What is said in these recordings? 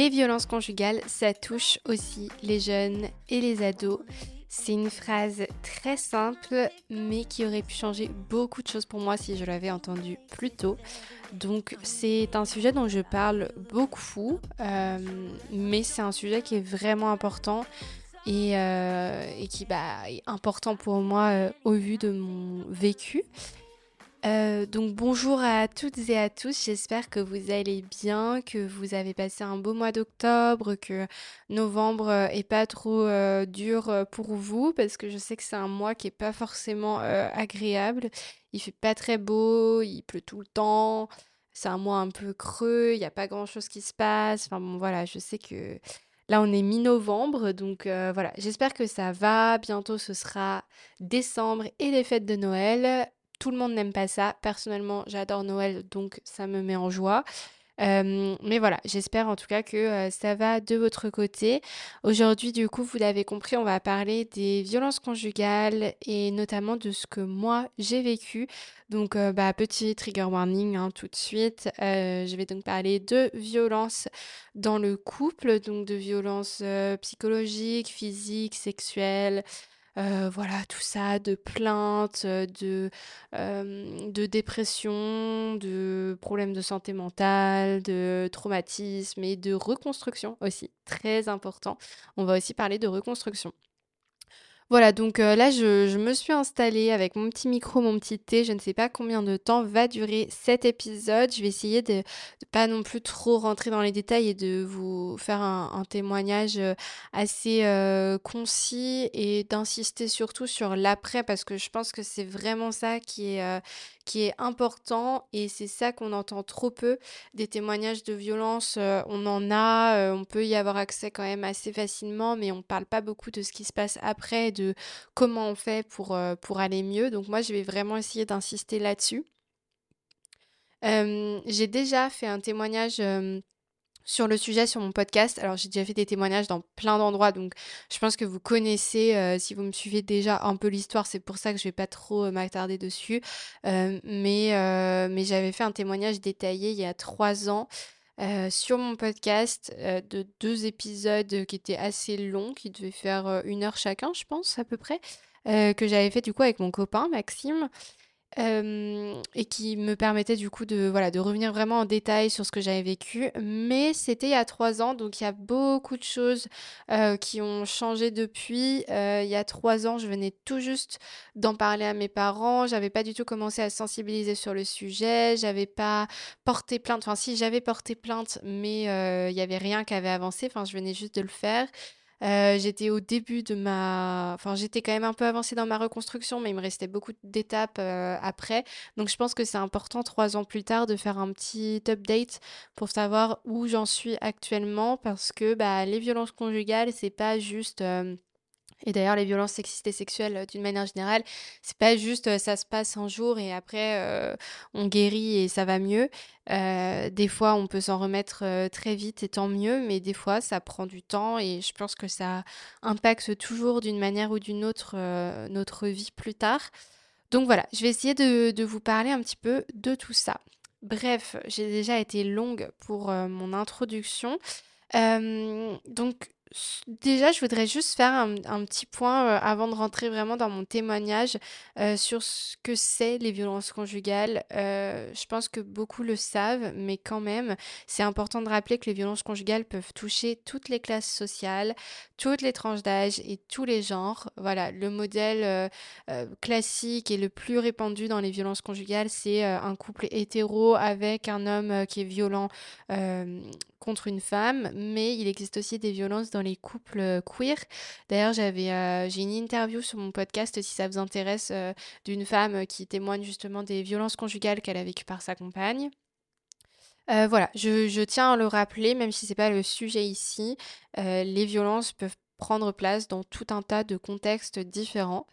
Les violences conjugales, ça touche aussi les jeunes et les ados. C'est une phrase très simple, mais qui aurait pu changer beaucoup de choses pour moi si je l'avais entendue plus tôt. Donc c'est un sujet dont je parle beaucoup, euh, mais c'est un sujet qui est vraiment important et, euh, qui bah, est important pour moi euh, au vu de mon vécu. Euh, donc bonjour à toutes et à tous, j'espère que vous allez bien, que vous avez passé un beau mois d'octobre, que novembre est pas trop dur pour vous, parce que je sais que c'est un mois qui est pas forcément agréable. Il fait pas très beau, il pleut tout le temps, c'est un mois un peu creux, il n'y a pas grand chose qui se passe. Enfin bon voilà, je sais que Là, on est mi-novembre, donc euh, voilà, j'espère que ça va. Bientôt, ce sera décembre et les fêtes de Noël. Tout le monde n'aime pas ça. Personnellement, j'adore Noël, donc ça me met en joie. Euh, mais voilà, j'espère en tout cas que euh, ça va de votre côté. Aujourd'hui, du coup, vous l'avez compris, on va parler des violences conjugales et notamment de ce que moi j'ai vécu. Donc, euh, bah, petit trigger warning hein, tout de suite. je vais donc parler de violences dans le couple, donc de violences psychologiques, physiques, sexuelles. Euh, voilà, tout ça, de plaintes, de, euh, de dépression, de problèmes de santé mentale, de traumatisme et de reconstruction aussi, très important. On va aussi parler de reconstruction. Voilà, donc euh, là, je, me suis installée avec mon petit micro, mon petit thé. Je ne sais pas combien de temps va durer cet épisode. Je vais essayer de, ne pas non plus trop rentrer dans les détails et de vous faire un, témoignage euh, assez euh, concis et d'insister surtout sur l'après parce que je pense que c'est vraiment ça qui est, qui est important et c'est ça qu'on entend trop peu. Des témoignages de violence, euh, on en a, euh, on peut y avoir accès quand même assez facilement, mais on parle pas beaucoup de ce qui se passe après, de comment on fait pour, euh, pour aller mieux. Donc moi, je vais vraiment essayer d'insister là-dessus. j'ai déjà fait un témoignage sur le sujet sur mon podcast. Alors j'ai déjà fait des témoignages dans plein d'endroits, donc je pense que vous connaissez, euh, si vous me suivez déjà un peu l'histoire, c'est pour ça que je vais pas trop euh, m'attarder dessus. Euh, mais mais j'avais fait un témoignage détaillé il y a trois ans. sur mon podcast de deux épisodes qui étaient assez longs, qui devaient faire une heure chacun, je pense, à peu près, que j'avais fait du coup avec mon copain Maxime et qui me permettait du coup de, voilà, de revenir vraiment en détail sur ce que j'avais vécu. Mais c'était il y a trois ans, donc il y a beaucoup de choses qui ont changé depuis. il y a trois ans, je venais tout juste d'en parler à mes parents. J'avais pas du tout commencé à sensibiliser sur le sujet. J'avais pas porté plainte. Enfin, si j'avais porté plainte, mais il y avait rien qui avait avancé. Enfin, je venais juste de le faire. Euh, j'étais au début de ma... Enfin, j'étais quand même un peu avancée dans ma reconstruction, mais il me restait beaucoup d'étapes euh, après. Donc, je pense que c'est important, trois ans plus tard, de faire un petit update pour savoir où j'en suis actuellement, parce que bah, les violences conjugales, c'est pas juste... Euh, et d'ailleurs, les violences sexistes et sexuelles, euh, d'une manière générale, c'est pas juste euh, ça se passe un jour et après euh, on guérit et ça va mieux. des fois, on peut s'en remettre très vite et tant mieux, mais des fois, ça prend du temps et je pense que ça impacte toujours d'une manière ou d'une autre notre vie plus tard. Donc voilà, je vais essayer de, de, vous parler un petit peu de tout ça. Bref, j'ai déjà été longue pour mon introduction. donc Déjà, je voudrais juste faire un, petit point euh, avant de rentrer vraiment dans mon témoignage euh, sur ce que c'est les violences conjugales. Euh, je pense que beaucoup le savent, mais quand même, c'est important de rappeler que les violences conjugales peuvent toucher toutes les classes sociales, toutes les tranches d'âge et tous les genres. Voilà, le modèle classique et le plus répandu dans les violences conjugales, c'est un couple hétéro avec un homme qui est violent contre une femme, mais il existe aussi des violences dans les couples euh, queer. D'ailleurs, j'avais euh, j'ai une interview sur mon podcast si ça vous intéresse euh, d'une femme qui témoigne justement des violences conjugales qu'elle a vécues par sa compagne. voilà, je, je, tiens à le rappeler, même si c'est pas le sujet ici, les violences peuvent prendre place dans tout un tas de contextes différents.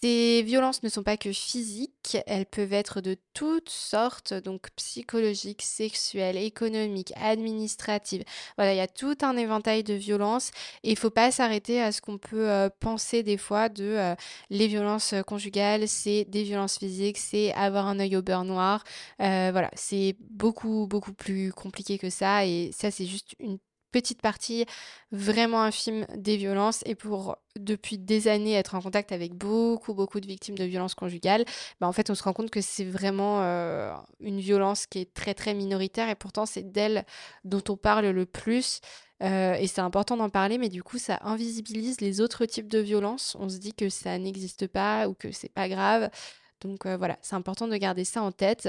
Ces violences ne sont pas que physiques, elles peuvent être de toutes sortes, donc psychologiques, sexuelles, économiques, administratives. Voilà, il y a tout un éventail de violences et il ne faut pas s'arrêter à ce qu'on peut euh, penser des fois de euh, les violences conjugales, c'est des violences physiques, c'est avoir un œil au beurre noir. Euh, voilà, c'est beaucoup, beaucoup plus compliqué que ça et ça, c'est juste une petite partie vraiment infime des violences et pour depuis des années être en contact avec beaucoup beaucoup de victimes de violences conjugales, bah en fait on se rend compte que c'est vraiment euh, une violence qui est très très minoritaire et pourtant c'est d'elle dont on parle le plus. Euh, et c'est important d'en parler, mais du coup, ça invisibilise les autres types de violences. On se dit que ça n'existe pas ou que c'est pas grave. Donc euh, voilà, c'est important de garder ça en tête.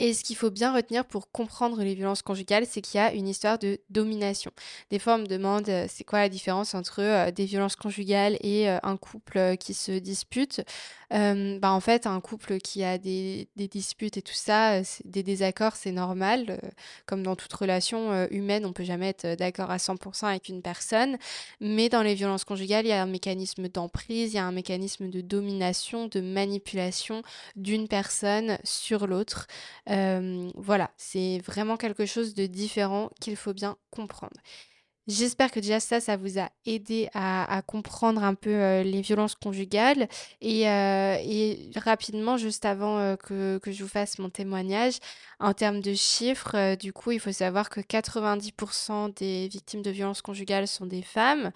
Et ce qu'il faut bien retenir pour comprendre les violences conjugales, c'est qu'il y a une histoire de domination. Des fois, on me demande euh, c'est quoi la différence entre euh, des violences conjugales et euh, un couple qui se dispute? bah, en fait, un couple qui a des, des disputes et tout ça, des désaccords, c'est normal. comme dans toute relation humaine, on peut jamais être d'accord à 100% avec une personne. Mais dans les violences conjugales, il y a un mécanisme d'emprise, il y a un mécanisme de domination, de manipulation d'une personne sur l'autre voilà, c'est vraiment quelque chose de différent qu'il faut bien comprendre. J'espère que déjà ça, ça vous a aidé à, comprendre un peu les violences conjugales. Et, rapidement, juste avant que, je vous fasse mon témoignage, en termes de chiffres, du coup, il faut savoir que 90% des victimes de violences conjugales sont des femmes.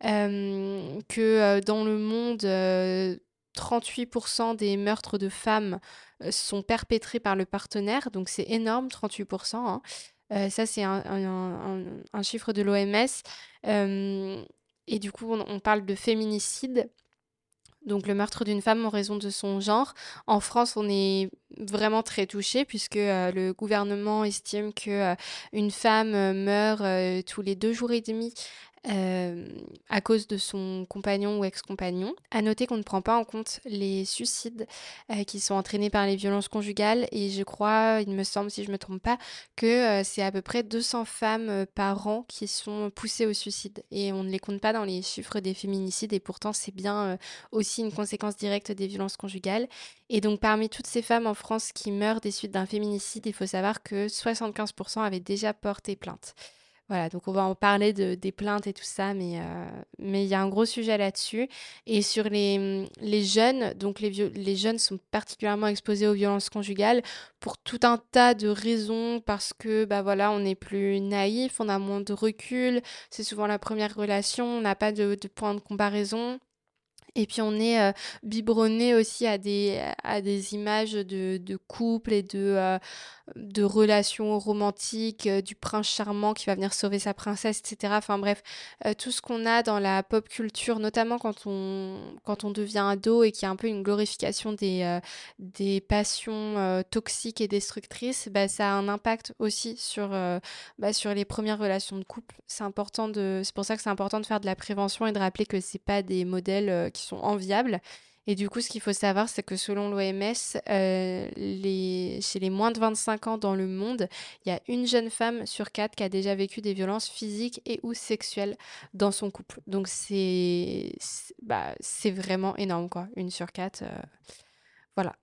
que dans le monde, 38% des meurtres de femmes euh, sont perpétrés par le partenaire, donc c'est énorme, 38%. Hein. Euh, ça, c'est un, chiffre de l'OMS. Euh, et du coup, on, parle de féminicide. Donc le meurtre d'une femme en raison de son genre. En France, on est vraiment très touché puisque le gouvernement estime que une femme meurt tous les deux jours et demi euh, à cause de son compagnon ou ex-compagnon. À noter qu'on ne prend pas en compte les suicides euh, qui sont entraînés par les violences conjugales et je crois, il me semble si je ne me trompe pas, que euh, c'est à peu près 200 femmes par an qui sont poussées au suicide et on ne les compte pas dans les chiffres des féminicides et pourtant c'est bien aussi une conséquence directe des violences conjugales. Et donc parmi toutes ces femmes en France qui meurent des suites d'un féminicide, il faut savoir que 75% avaient déjà porté plainte. Voilà, donc on va en parler de, des plaintes et tout ça, mais euh, mais il y a un gros sujet là-dessus. Et sur les, les jeunes, donc les, les jeunes sont particulièrement exposés aux violences conjugales pour tout un tas de raisons, parce que bah voilà, on est plus naïf, on a moins de recul, c'est souvent la première relation, on n'a pas de, de point de comparaison. Et puis on est euh, biberonné aussi à des, à des images de, de couple et de, euh, de relations romantiques, euh, du prince charmant qui va venir sauver sa princesse, etc. Enfin bref, tout ce qu'on a dans la pop culture, notamment quand on, quand on devient ado et qu'il y a un peu une glorification des, des passions toxiques et destructrices, bah, ça a un impact aussi sur, bah, sur les premières relations de couple. C'est pour ça que c'est important de faire de la prévention et de rappeler que c'est pas des modèles qui sont enviables. Et du coup, ce qu'il faut savoir, c'est que selon l'OMS, euh, chez les moins de 25 ans dans le monde, il y a une jeune femme sur quatre qui a déjà vécu des violences physiques et ou sexuelles dans son couple. Donc c'est bah, vraiment énorme, quoi. Une sur quatre. Euh, voilà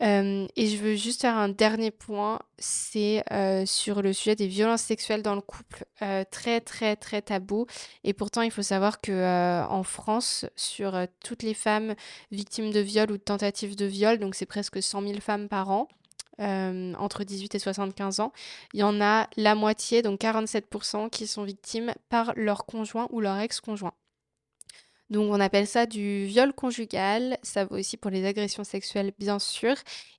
et je veux juste faire un dernier point, c'est sur le sujet des violences sexuelles dans le couple, très très très tabou. Et pourtant, il faut savoir que en France, sur toutes les femmes victimes de viol ou de tentatives de viol, donc c'est presque 100 000 femmes par an, entre 18 et 75 ans, il y en a la moitié, donc 47%, qui sont victimes par leur conjoint ou leur ex-conjoint. Donc on appelle ça du viol conjugal, ça vaut aussi pour les agressions sexuelles bien sûr,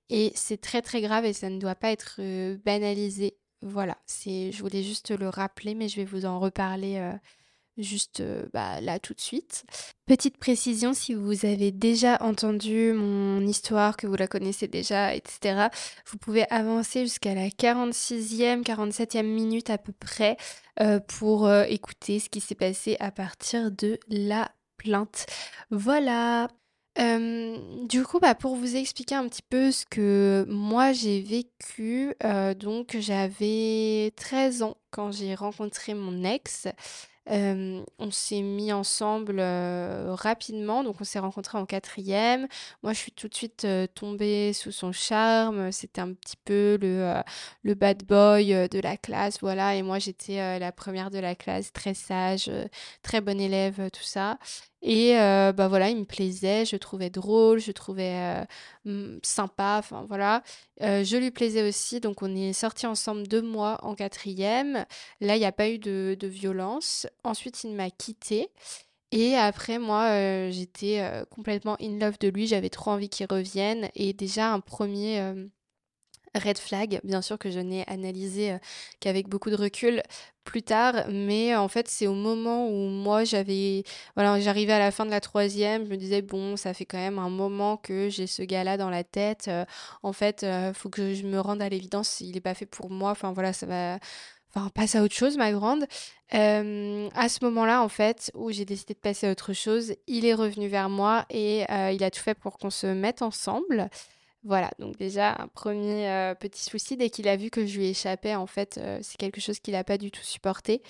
et c'est très très grave et ça ne doit pas être euh, banalisé. Voilà, je voulais juste le rappeler, mais je vais vous en reparler euh, juste euh, bah, là tout de suite. Petite précision, si vous avez déjà entendu mon histoire, que vous la connaissez déjà, etc., vous pouvez avancer jusqu'à la 46e, 47e minute à peu près pour écouter ce qui s'est passé à partir de la Voilà. du coup, bah, pour vous expliquer un petit peu ce que moi j'ai vécu, donc j'avais 13 ans quand j'ai rencontré mon ex. On s'est mis ensemble, rapidement, donc on s'est rencontrés en quatrième. Moi, je suis tout de suite, tombée sous son charme, c'était un petit peu le, le bad boy, de la classe, voilà. Et moi j'étais, la première de la classe, très sage, très bonne élève, tout ça Et euh, bah voilà, il me plaisait, je trouvais drôle, je trouvais euh, sympa, enfin voilà. Euh, je lui plaisais aussi, donc on est sortis ensemble deux mois en quatrième. Là, il n'y a pas eu de, de violence. Ensuite, il m'a quitté. Et après, moi, j'étais complètement in love de lui, j'avais trop envie qu'il revienne. Et déjà, un premier red flag, bien sûr que je n'ai analysé euh, qu'avec beaucoup de recul plus tard, mais en fait c'est au moment où moi j'avais, voilà, j'arrivais à la fin de la troisième, je me disais bon, ça fait quand même un moment que j'ai ce gars-là dans la tête, euh, en fait, euh, faut que je me rende à l'évidence, il n'est pas fait pour moi, enfin voilà, ça va, enfin passe à autre chose, ma grande. à ce moment-là, en fait, où j'ai décidé de passer à autre chose, il est revenu vers moi et il a tout fait pour qu'on se mette ensemble. Voilà, donc déjà un premier euh, petit souci, dès qu'il a vu que je lui échappais, en fait, euh, c'est quelque chose qu'il n'a pas du tout supporté.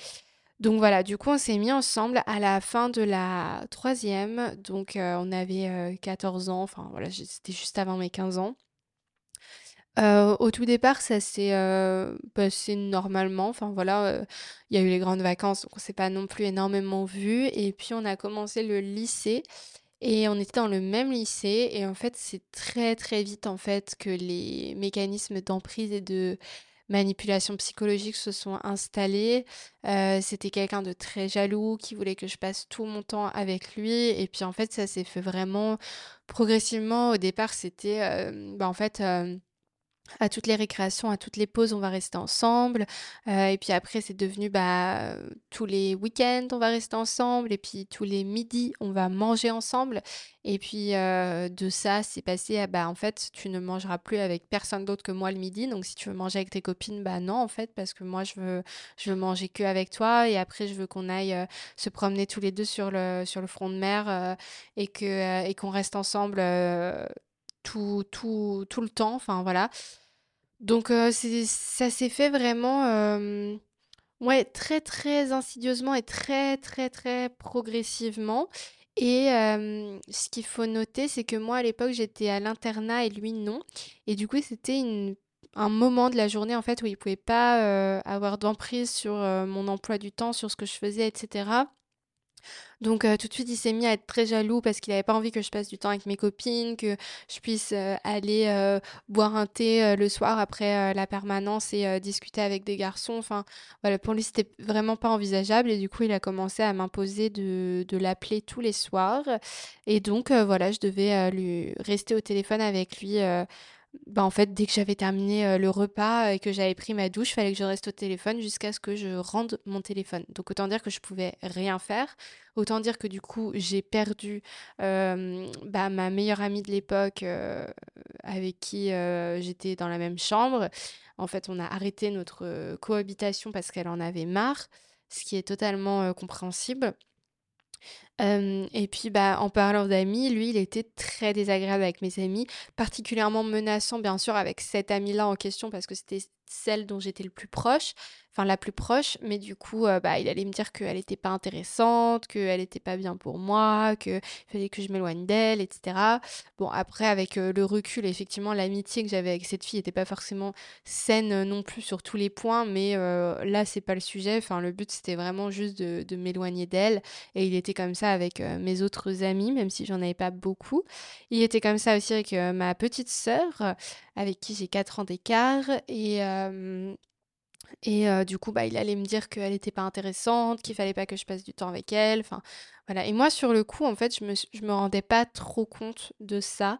Donc voilà, du coup on s'est mis ensemble à la fin de la troisième, donc euh, on avait 14 ans, enfin voilà, c'était juste avant mes 15 ans. au tout départ, ça s'est passé normalement. Enfin voilà, il y a eu les grandes vacances, donc on s'est pas non plus énormément vu. Et puis on a commencé le lycée. Et on était dans le même lycée et en fait, c'est très très vite en fait que les mécanismes d'emprise et de manipulation psychologique se sont installés. Euh, c'était quelqu'un de très jaloux qui voulait que je passe tout mon temps avec lui et puis en fait, ça s'est fait vraiment progressivement. Au départ, c'était euh, bah, en fait euh, à toutes les récréations, à toutes les pauses, on va rester ensemble. Euh, et puis après, c'est devenu bah, tous les week-ends, on va rester ensemble. Et puis tous les midis, on va manger ensemble. Et puis euh, de ça, c'est passé à bah, en fait, tu ne mangeras plus avec personne d'autre que moi le midi. Donc si tu veux manger avec tes copines, bah non, en fait, parce que moi, je veux, je veux manger que avec toi. Et après, je veux qu'on aille euh, se promener tous les deux sur le, sur le front de mer et que et qu'on reste ensemble tout, tout, tout le temps. Enfin, voilà. Donc, euh, ça s'est fait vraiment, euh, ouais, très, très insidieusement et très, très, très progressivement. Et euh, ce qu'il faut noter, c'est que moi, à l'époque, j'étais à l'internat et lui, non. Et du coup, c'était une- un moment de la journée, en fait, où il pouvait pas avoir d'emprise sur mon emploi du temps, sur ce que je faisais, etc. Donc euh, tout de suite, il s'est mis à être très jaloux parce qu'il n'avait pas envie que je passe du temps avec mes copines, que je puisse euh, aller euh, boire un thé le soir après la permanence et discuter avec des garçons. Enfin, voilà, pour lui, c'était vraiment pas envisageable et du coup, il a commencé à m'imposer de, de l'appeler tous les soirs. Et donc, voilà, je devais lui rester au téléphone avec lui bah, en fait, dès que j'avais terminé euh, le repas et que j'avais pris ma douche, il fallait que je reste au téléphone jusqu'à ce que je rende mon téléphone. Donc autant dire que je pouvais rien faire. Autant dire que du coup, j'ai perdu euh, bah, ma meilleure amie de l'époque euh, avec qui j'étais dans la même chambre. En fait, on a arrêté notre cohabitation parce qu'elle en avait marre, ce qui est totalement compréhensible et puis, bah, en parlant d'amis, lui, il était très désagréable avec mes amis, particulièrement menaçant, bien sûr, avec cette amie-là en question parce que c'était celle dont j'étais le plus proche enfin la plus proche, mais du coup, euh, bah, il allait me dire qu'elle n'était pas intéressante, qu'elle n'était pas bien pour moi, qu'il fallait que je m'éloigne d'elle, etc. Bon, après, avec euh, le recul, effectivement, l'amitié que j'avais avec cette fille n'était pas forcément saine euh, non plus sur tous les points, mais là, c'est pas le sujet. Enfin, le but, c'était vraiment juste de, de m'éloigner d'elle. Et il était comme ça avec mes autres amis, même si j'en avais pas beaucoup. Il était comme ça aussi avec ma petite sœur, avec qui j'ai 4 ans d'écart. Et et euh, du coup, bah, il allait me dire qu'elle n'était pas intéressante, qu'il fallait pas que je passe du temps avec elle. Enfin, voilà. Et moi, sur le coup, en fait, je me, je me rendais pas trop compte de ça.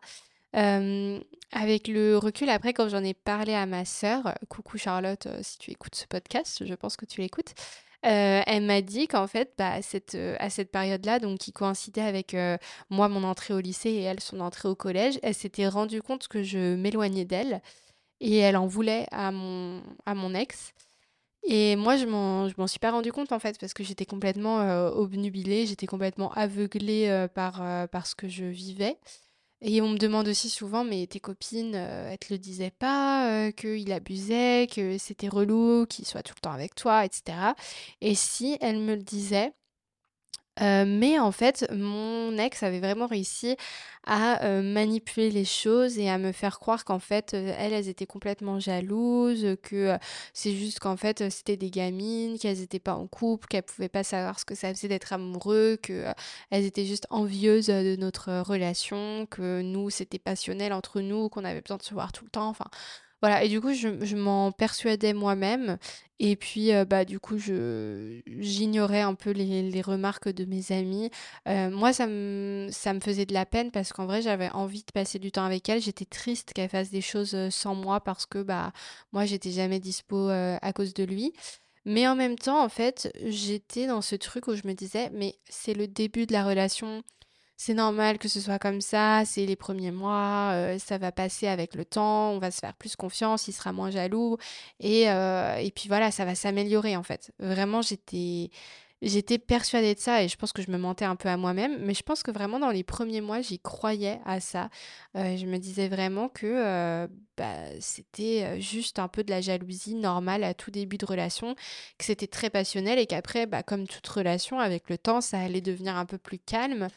Euh, avec le recul, après, quand j'en ai parlé à ma sœur, coucou Charlotte, euh, si tu écoutes ce podcast, je pense que tu l'écoutes, elle m'a dit qu'en fait, bah, à cette, à cette période-là, donc qui coïncidait avec moi, mon entrée au lycée et elle, son entrée au collège, elle s'était rendue compte que je m'éloignais d'elle et elle en voulait à mon, à mon ex. Et moi, je m'en, m'en suis pas rendu compte en fait, parce que j'étais complètement euh, obnubilée, j'étais complètement aveuglée euh, euh, par ce que je vivais. Et on me demande aussi souvent, mais tes copines, elles te le disaient pas, qu'il abusait, que c'était relou, qu'il soit tout le temps avec toi, etc. Et si elles me le disaient, mais en fait, mon ex avait vraiment réussi à, manipuler les choses et à me faire croire qu'en fait, elles, elles étaient complètement jalouses, que, c'est juste qu'en fait, c'était des gamines, qu'elles étaient pas en couple, qu'elles pouvaient pas savoir ce que ça faisait d'être amoureux, que, elles étaient juste envieuses, de notre relation, que nous, c'était passionnel entre nous, qu'on avait besoin de se voir tout le temps, enfin voilà et du coup, je m'en persuadais moi-même et puis, heu, bah, du coup, je j'ignorais un peu les les remarques de mes amis. Heu, moi, ça me ça me faisait de la peine parce qu'en vrai, j'avais envie de passer du temps avec elle. J'étais triste qu'elle fasse des choses, heu, sans moi parce que, bah, moi, j'étais jamais dispo, à cause de lui. Mais en même temps, en fait, j'étais dans ce truc où je me disais: «Mais c'est le début de la relation, c'est normal que ce soit comme ça, c'est les premiers mois, heu, ça va passer avec le temps, on va se faire plus confiance, il sera moins jaloux et heu et puis voilà, ça va s'améliorer en fait. Vraiment, j'étais j'étais persuadée de ça et je pense que je me mentais un peu à moi-même, mais je pense que vraiment dans les premiers mois, j'y croyais à ça. Heu, je me disais vraiment que, bah, c'était, juste un peu de la jalousie normale à tout début de relation, que c'était très passionnel et qu'après, bah, comme toute relation, avec le temps, ça allait devenir un peu plus calme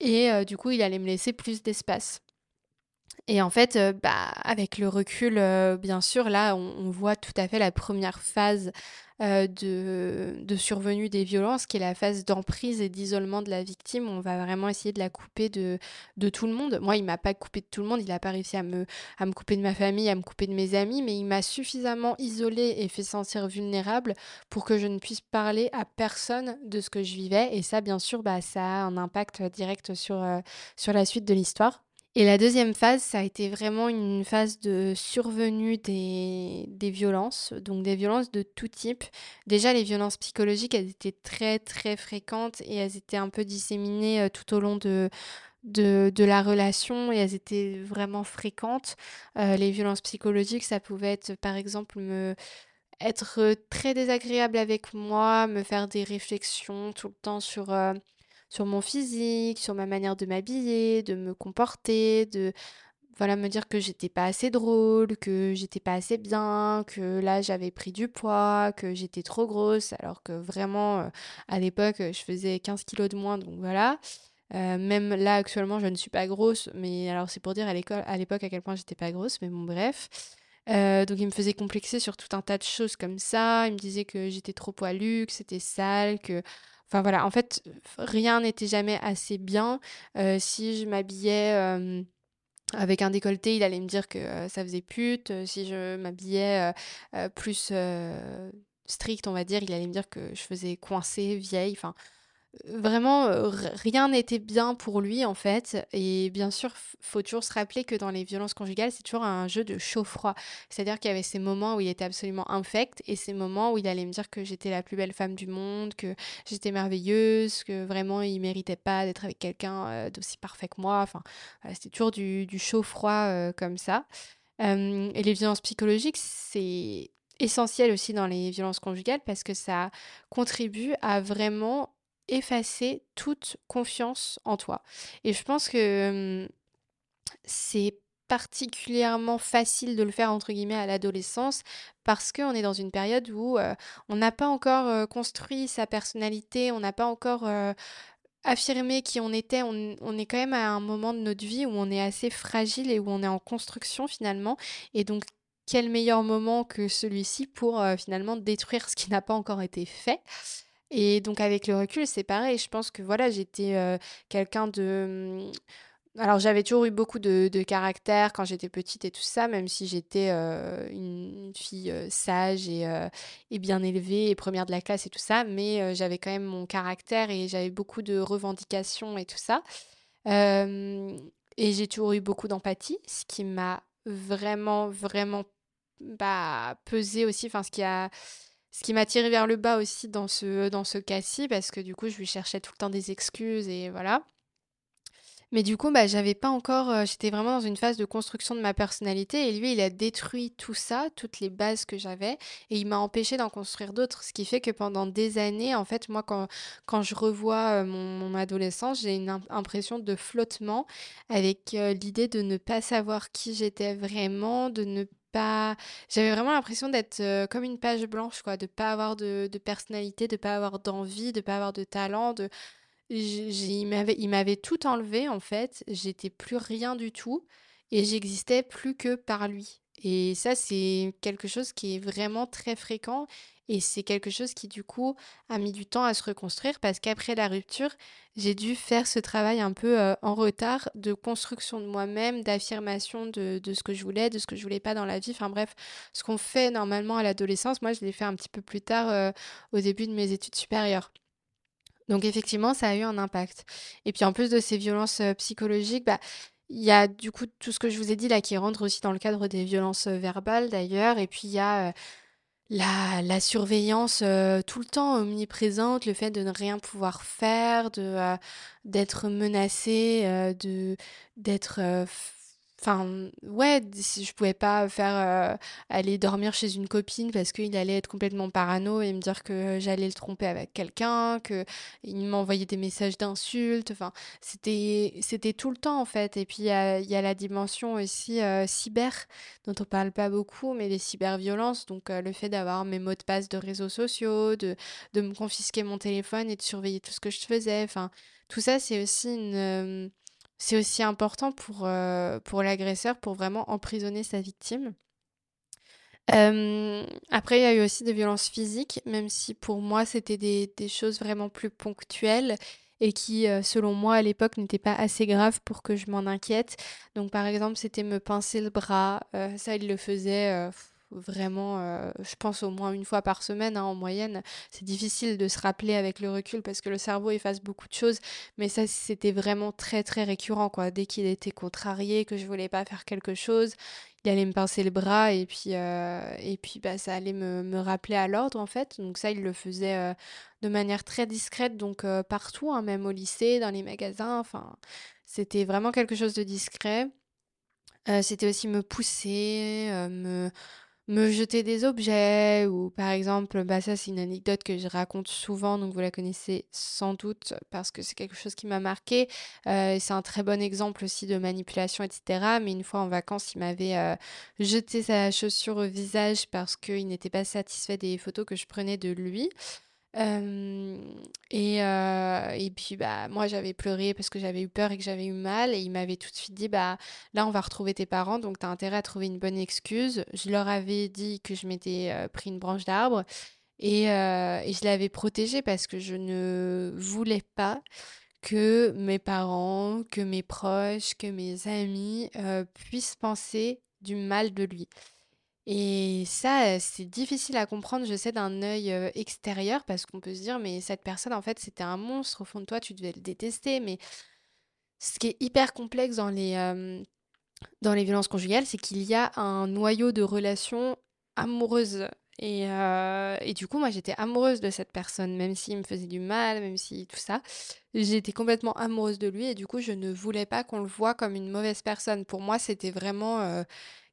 et heu, du coup, il allait me laisser plus d'espace. Et en fait, heu, bah, avec le recul, heu, bien sûr, là, on voit tout à fait la première phase, heu, de de survenue des violences, qui est la phase d'emprise et d'isolement de la victime. On va vraiment essayer de la couper de de tout le monde. Moi, il m'a pas coupé de tout le monde, il a pas réussi à me à me couper de ma famille, à me couper de mes amis, mais il m'a suffisamment isolée et fait sentir vulnérable pour que je ne puisse parler à personne de ce que je vivais et ça, bien sûr, bah, ça a un impact, direct sur, sur la suite de l'histoire. Et la deuxième phase, ça a été vraiment une phase de survenue des des violences, donc des violences de tout type. Déjà, les violences psychologiques, elles étaient très, très fréquentes et elles étaient un peu disséminées, heu, tout au long de de la relation et elles étaient vraiment fréquentes. Heu, les violences psychologiques, ça pouvait être, par exemple, me être, très désagréable avec moi, me faire des réflexions tout le temps sur, sur mon physique, sur ma manière de m'habiller, de me comporter, de voilà, me dire que j'étais pas assez drôle, que j'étais pas assez bien, que là j'avais pris du poids, que j'étais trop grosse, alors que vraiment euh, à l'époque je faisais 15 kilos de moins, donc voilà. Euh, même là actuellement je ne suis pas grosse, mais alors c'est pour dire à l'école, à l'époque à quel point j'étais pas grosse, mais bon bref. Euh, donc il me faisait complexer sur tout un tas de choses comme ça. Il me disait que j'étais trop poilue, que c'était sale, que Enfin voilà, en fait, rien n'était jamais assez bien. Heu, si je m'habillais, hem, avec un décolleté, il allait me dire que, heu, ça faisait pute. Si je m'habillais, plus, strict, on va dire, il allait me dire que je faisais coincée, vieille. Enfin, Vraiment, heu, rien n'était bien pour lui, en fait et bien sûr, faut toujours se rappeler que dans les violences conjugales, c'est toujours un jeu de chaud-froid. C'est-à-dire qu'il y avait ces moments où il était absolument infect et ces moments où il allait me dire que j'étais la plus belle femme du monde, que j'étais merveilleuse, que vraiment il méritait pas d'être avec quelqu'un, heu, d'aussi parfait que moi. Enfin, c'était toujours du du chaud-froid, heu, comme ça. Et les violences psychologiques, c'est essentiel aussi dans les violences conjugales parce que ça contribue à vraiment effacer toute confiance en toi. Et je pense que c'est particulièrement facile de le faire entre guillemets à l'adolescence parce qu'on est dans une période où on n'a pas encore construit sa personnalité, on n'a pas encore affirmé qui on était, on, on est quand même à un moment de notre vie où on est assez fragile et où on est en construction finalement. Et donc quel meilleur moment que celui-ci pour finalement détruire ce qui n'a pas encore été fait? Et donc avec le recul, c'est pareil. Je pense que voilà, j'étais, heu, quelqu'un de, mmh, alors j'avais toujours eu beaucoup de de caractère quand j'étais petite et tout ça, même si j'étais, heu, une fille, heu, sage et et bien élevée et première de la classe et tout ça, mais j'avais quand même mon caractère et j'avais beaucoup de revendications et tout ça. Et j'ai toujours eu beaucoup d'empathie, ce qui m'a vraiment, vraiment, bah, pesé aussi, enfin ce qui a ce qui m'a tiré vers le bas aussi dans ce dans ce cas-ci, parce que du coup, je lui cherchais tout le temps des excuses et voilà. Mais du coup, bah, j'avais pas encore, heu, j'étais vraiment dans une phase de construction de ma personnalité et lui, il a détruit tout ça, toutes les bases que j'avais et il m'a empêché d'en construire d'autres. Ce qui fait que pendant des années, en fait, moi, quand quand je revois, heu, mon adolescence, j'ai une im impression de flottement avec, heu, l'idée de ne pas savoir qui j'étais vraiment, de ne pas j'avais vraiment l'impression d'être, heu, comme une page blanche, quoi, de pas avoir de de personnalité, de pas avoir d'envie, de pas avoir de talent, de il m'avait tout enlevé en fait, j'étais plus rien du tout et j'existais plus que par lui. Et ça, c'est quelque chose qui est vraiment très fréquent et c'est quelque chose qui, du coup, a mis du temps à se reconstruire parce qu'après la rupture, j'ai dû faire ce travail un peu euh, en retard de construction de moi-même, d'affirmation de, ce que je voulais, de ce que je voulais pas dans la vie. Enfin bref, ce qu'on fait normalement à l'adolescence, moi, je l'ai fait un petit peu plus tard euh, au début de mes études supérieures. Donc effectivement, ça a eu un impact. Et puis en plus de ces violences euh, psychologiques, bah, il y a du coup tout ce que je vous ai dit là qui rentre aussi dans le cadre des violences verbales d'ailleurs. Et puis il y a la, la surveillance tout le temps omniprésente, le fait de ne rien pouvoir faire, de d'être menacé, de d'être Enfin, ouais, je pouvais pas faire euh, aller dormir chez une copine parce qu'il allait être complètement parano et me dire que j'allais le tromper avec quelqu'un, que il m'envoyait des messages d'insultes. Enfin, c'était c'était tout le temps en fait. Et puis il y a, y a la dimension aussi euh, cyber dont on parle pas beaucoup, mais les cyberviolences. Donc euh, le fait d'avoir mes mots de passe de réseaux sociaux, de de me confisquer mon téléphone et de surveiller tout ce que je faisais. Enfin, tout ça c'est aussi une c'est aussi important pour, euh, pour l'agresseur, pour vraiment emprisonner sa victime. après, il y a eu aussi des violences physiques, même si pour moi, c'était des, choses vraiment plus ponctuelles et qui, euh, selon moi, à l'époque, n'étaient pas assez graves pour que je m'en inquiète. Donc, par exemple, c'était me pincer le bras. Euh, ça, il le faisait vraiment, euh, je pense au moins une fois par semaine hein, en moyenne. C'est difficile de se rappeler avec le recul parce que le cerveau efface beaucoup de choses, mais ça c'était vraiment très très récurrent quoi. Dès qu'il était contrarié, que je voulais pas faire quelque chose, il allait me pincer le bras et puis euh, et puis bah ça allait me, me rappeler à l'ordre en fait. Donc ça il le faisait euh, de manière très discrète donc partout, hein, même au lycée, dans les magasins. Enfin c'était vraiment quelque chose de discret. c'était aussi me pousser, me me jeter des objets ou par exemple, bah ça c'est une anecdote que je raconte souvent, donc vous la connaissez sans doute parce que c'est quelque chose qui m'a marqué. Euh, c'est un très bon exemple aussi de manipulation, etc. Mais une fois en vacances, il m'avait euh, jeté sa chaussure au visage parce qu'il n'était pas satisfait des photos que je prenais de lui et et puis, bah, moi, j'avais pleuré parce que j'avais eu peur et que j'avais eu mal et il m'avait tout de suite dit: «Bah, là, on va retrouver tes parents, donc tu as intérêt à trouver une bonne excuse». Je leur avais dit que je m'étais, pris une branche d'arbre et et je l'avais protégé parce que je ne voulais pas que mes parents, que mes proches, que mes amis, puissent penser du mal de lui. Et ça, c'est difficile à comprendre, je sais, d'un œil extérieur, parce qu'on peut se dire, mais cette personne, en fait, c'était un monstre, au fond de toi, tu devais le détester. Mais ce qui est hyper complexe dans les, dans les violences conjugales, c'est qu'il y a un noyau de relations amoureuses. Et, et du coup, moi, j'étais amoureuse de cette personne, même s'il me faisait du mal, même si tout ça. J'étais complètement amoureuse de lui, et du coup, je ne voulais pas qu'on le voie comme une mauvaise personne. Pour moi, c'était vraiment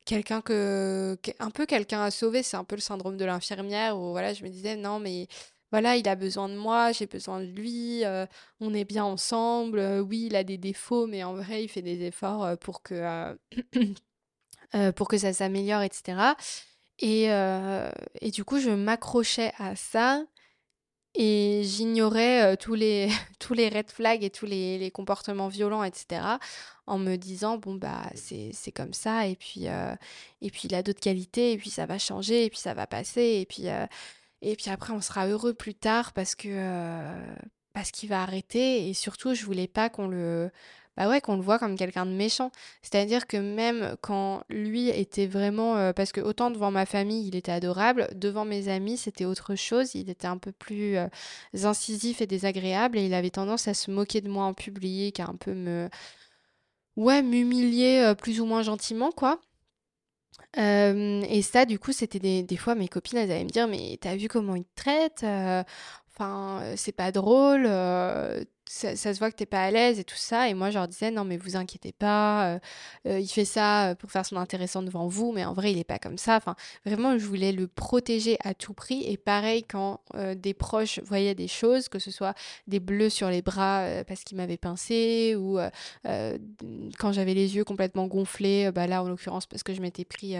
quelqu'un que, un peu quelqu'un à sauver, c'est un peu le syndrome de l'infirmière où voilà, je me disais non mais voilà, il a besoin de moi, j'ai besoin de lui, euh, on est bien ensemble. euh, oui, il a des défauts, mais en vrai, il fait des efforts euh, pour que pour que ça s'améliore, etc. Et, et du coup, je m'accrochais à ça et j'ignorais tous les tous les red flags et tous les, comportements violents, etc. En me disant bon bah c'est comme ça et puis et puis il a d'autres qualités et puis ça va changer et puis ça va passer et puis et puis après on sera heureux plus tard parce que parce qu'il va arrêter et surtout je voulais pas qu'on le bah ouais, qu'on le voit comme quelqu'un de méchant. C'est-à-dire que même quand lui était vraiment... euh, parce que autant devant ma famille, il était adorable, devant mes amis, c'était autre chose. Il était un peu plus euh, incisif et désagréable et il avait tendance à se moquer de moi en public, à un peu me... Ouais, m'humilier euh, plus ou moins gentiment, quoi. Et ça, du coup, c'était des, des fois mes copines, elles allaient me dire, mais t'as vu comment il te traite? Enfin, c'est pas drôle, ça, se voit que t'es pas à l'aise et tout ça. Et moi, je leur disais, non, mais vous inquiétez pas, euh, euh, il fait ça euh, pour faire son intéressant devant vous, mais en vrai, il est pas comme ça. Enfin, vraiment, je voulais le protéger à tout prix. Et pareil, quand des proches voyaient des choses, que ce soit des bleus sur les bras parce qu'il m'avait pincé, ou quand j'avais les yeux complètement gonflés, bah là, en l'occurrence, parce que je m'étais pris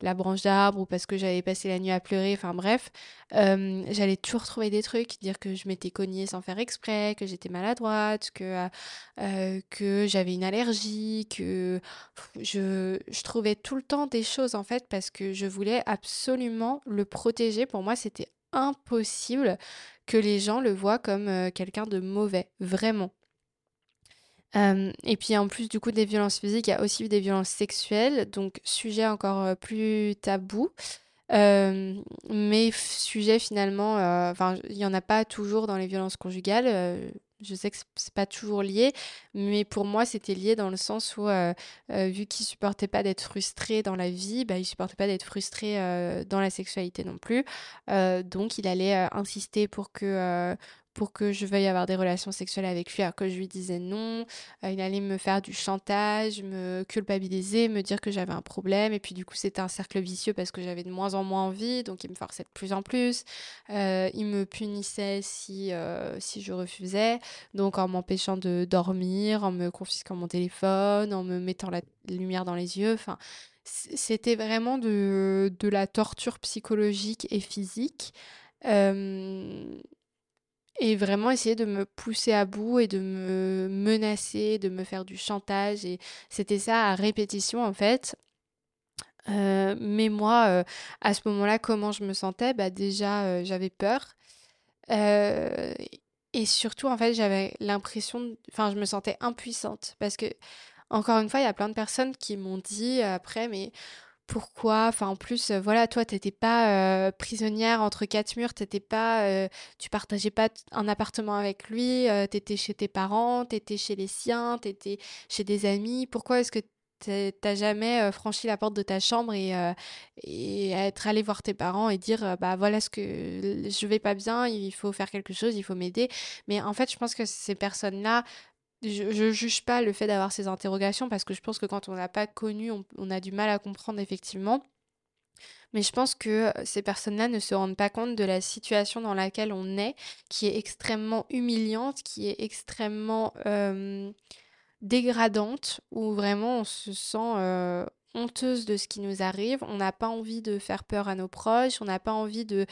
la branche d'arbre ou parce que j'avais passé la nuit à pleurer, enfin bref, j'allais toujours trouver des trucs, dire que je m'étais cognée sans faire exprès, que j'étais maladroite, que, que j'avais une allergie, que je, je trouvais tout le temps des choses en fait parce que je voulais absolument le protéger. Pour moi, c'était impossible que les gens le voient comme quelqu'un de mauvais, vraiment et puis en plus du coup des violences physiques, il y a aussi des violences sexuelles, donc sujet encore, plus tabou. mais sujet finalement, enfin il y en a pas toujours dans les violences conjugales, je sais que c'est pas toujours lié, mais pour moi c'était lié dans le sens où, vu qu'il supportait pas d'être frustré dans la vie, bah, il supportait pas d'être frustré, dans la sexualité non plus. donc il allait, insister pour que, pour que je veuille avoir des relations sexuelles avec lui alors que je lui disais non. Euh, il allait me faire du chantage, me culpabiliser, me dire que j'avais un problème. Et puis du coup, c'était un cercle vicieux parce que j'avais de moins en moins envie, donc il me forçait de plus en plus. Euh, il me punissait si, euh, si je refusais, donc en m'empêchant de dormir, en me confisquant mon téléphone, en me mettant la lumière dans les yeux. Enfin, c'était vraiment de, de la torture psychologique et physique. Et vraiment essayer de me pousser à bout et de me menacer, de me faire du chantage. Et c'était ça à répétition en fait. Euh, mais moi, euh, à ce moment-là, comment je me sentais? Bah Déjà, euh, j'avais peur. et surtout, en fait, j'avais l'impression... Enfin, je me sentais impuissante. Parce que, encore une fois, il y a plein de personnes qui m'ont dit après, mais pourquoi en plus euh, voilà toi t'étais pas euh, prisonnière entre quatre murs t'étais pas euh, tu partageais pas un appartement avec lui t'étais chez tes parents t'étais chez les siens t'étais chez des amis. Pourquoi est-ce que t'as jamais franchi la porte de ta chambre et, et être allé voir tes parents et dire bah voilà ce que je vais pas bien il faut faire quelque chose il faut m'aider? Mais en fait je pense que ces personnes là je, ne juge pas le fait d'avoir ces interrogations parce que je pense que quand on n'a pas connu, on, a du mal à comprendre effectivement. Mais je pense que ces personnes-là ne se rendent pas compte de la situation dans laquelle on est, qui est extrêmement humiliante, qui est extrêmement dégradante, où vraiment on se sent honteuse de ce qui nous arrive, on n'a pas envie de faire peur à nos proches, on n'a pas envie de,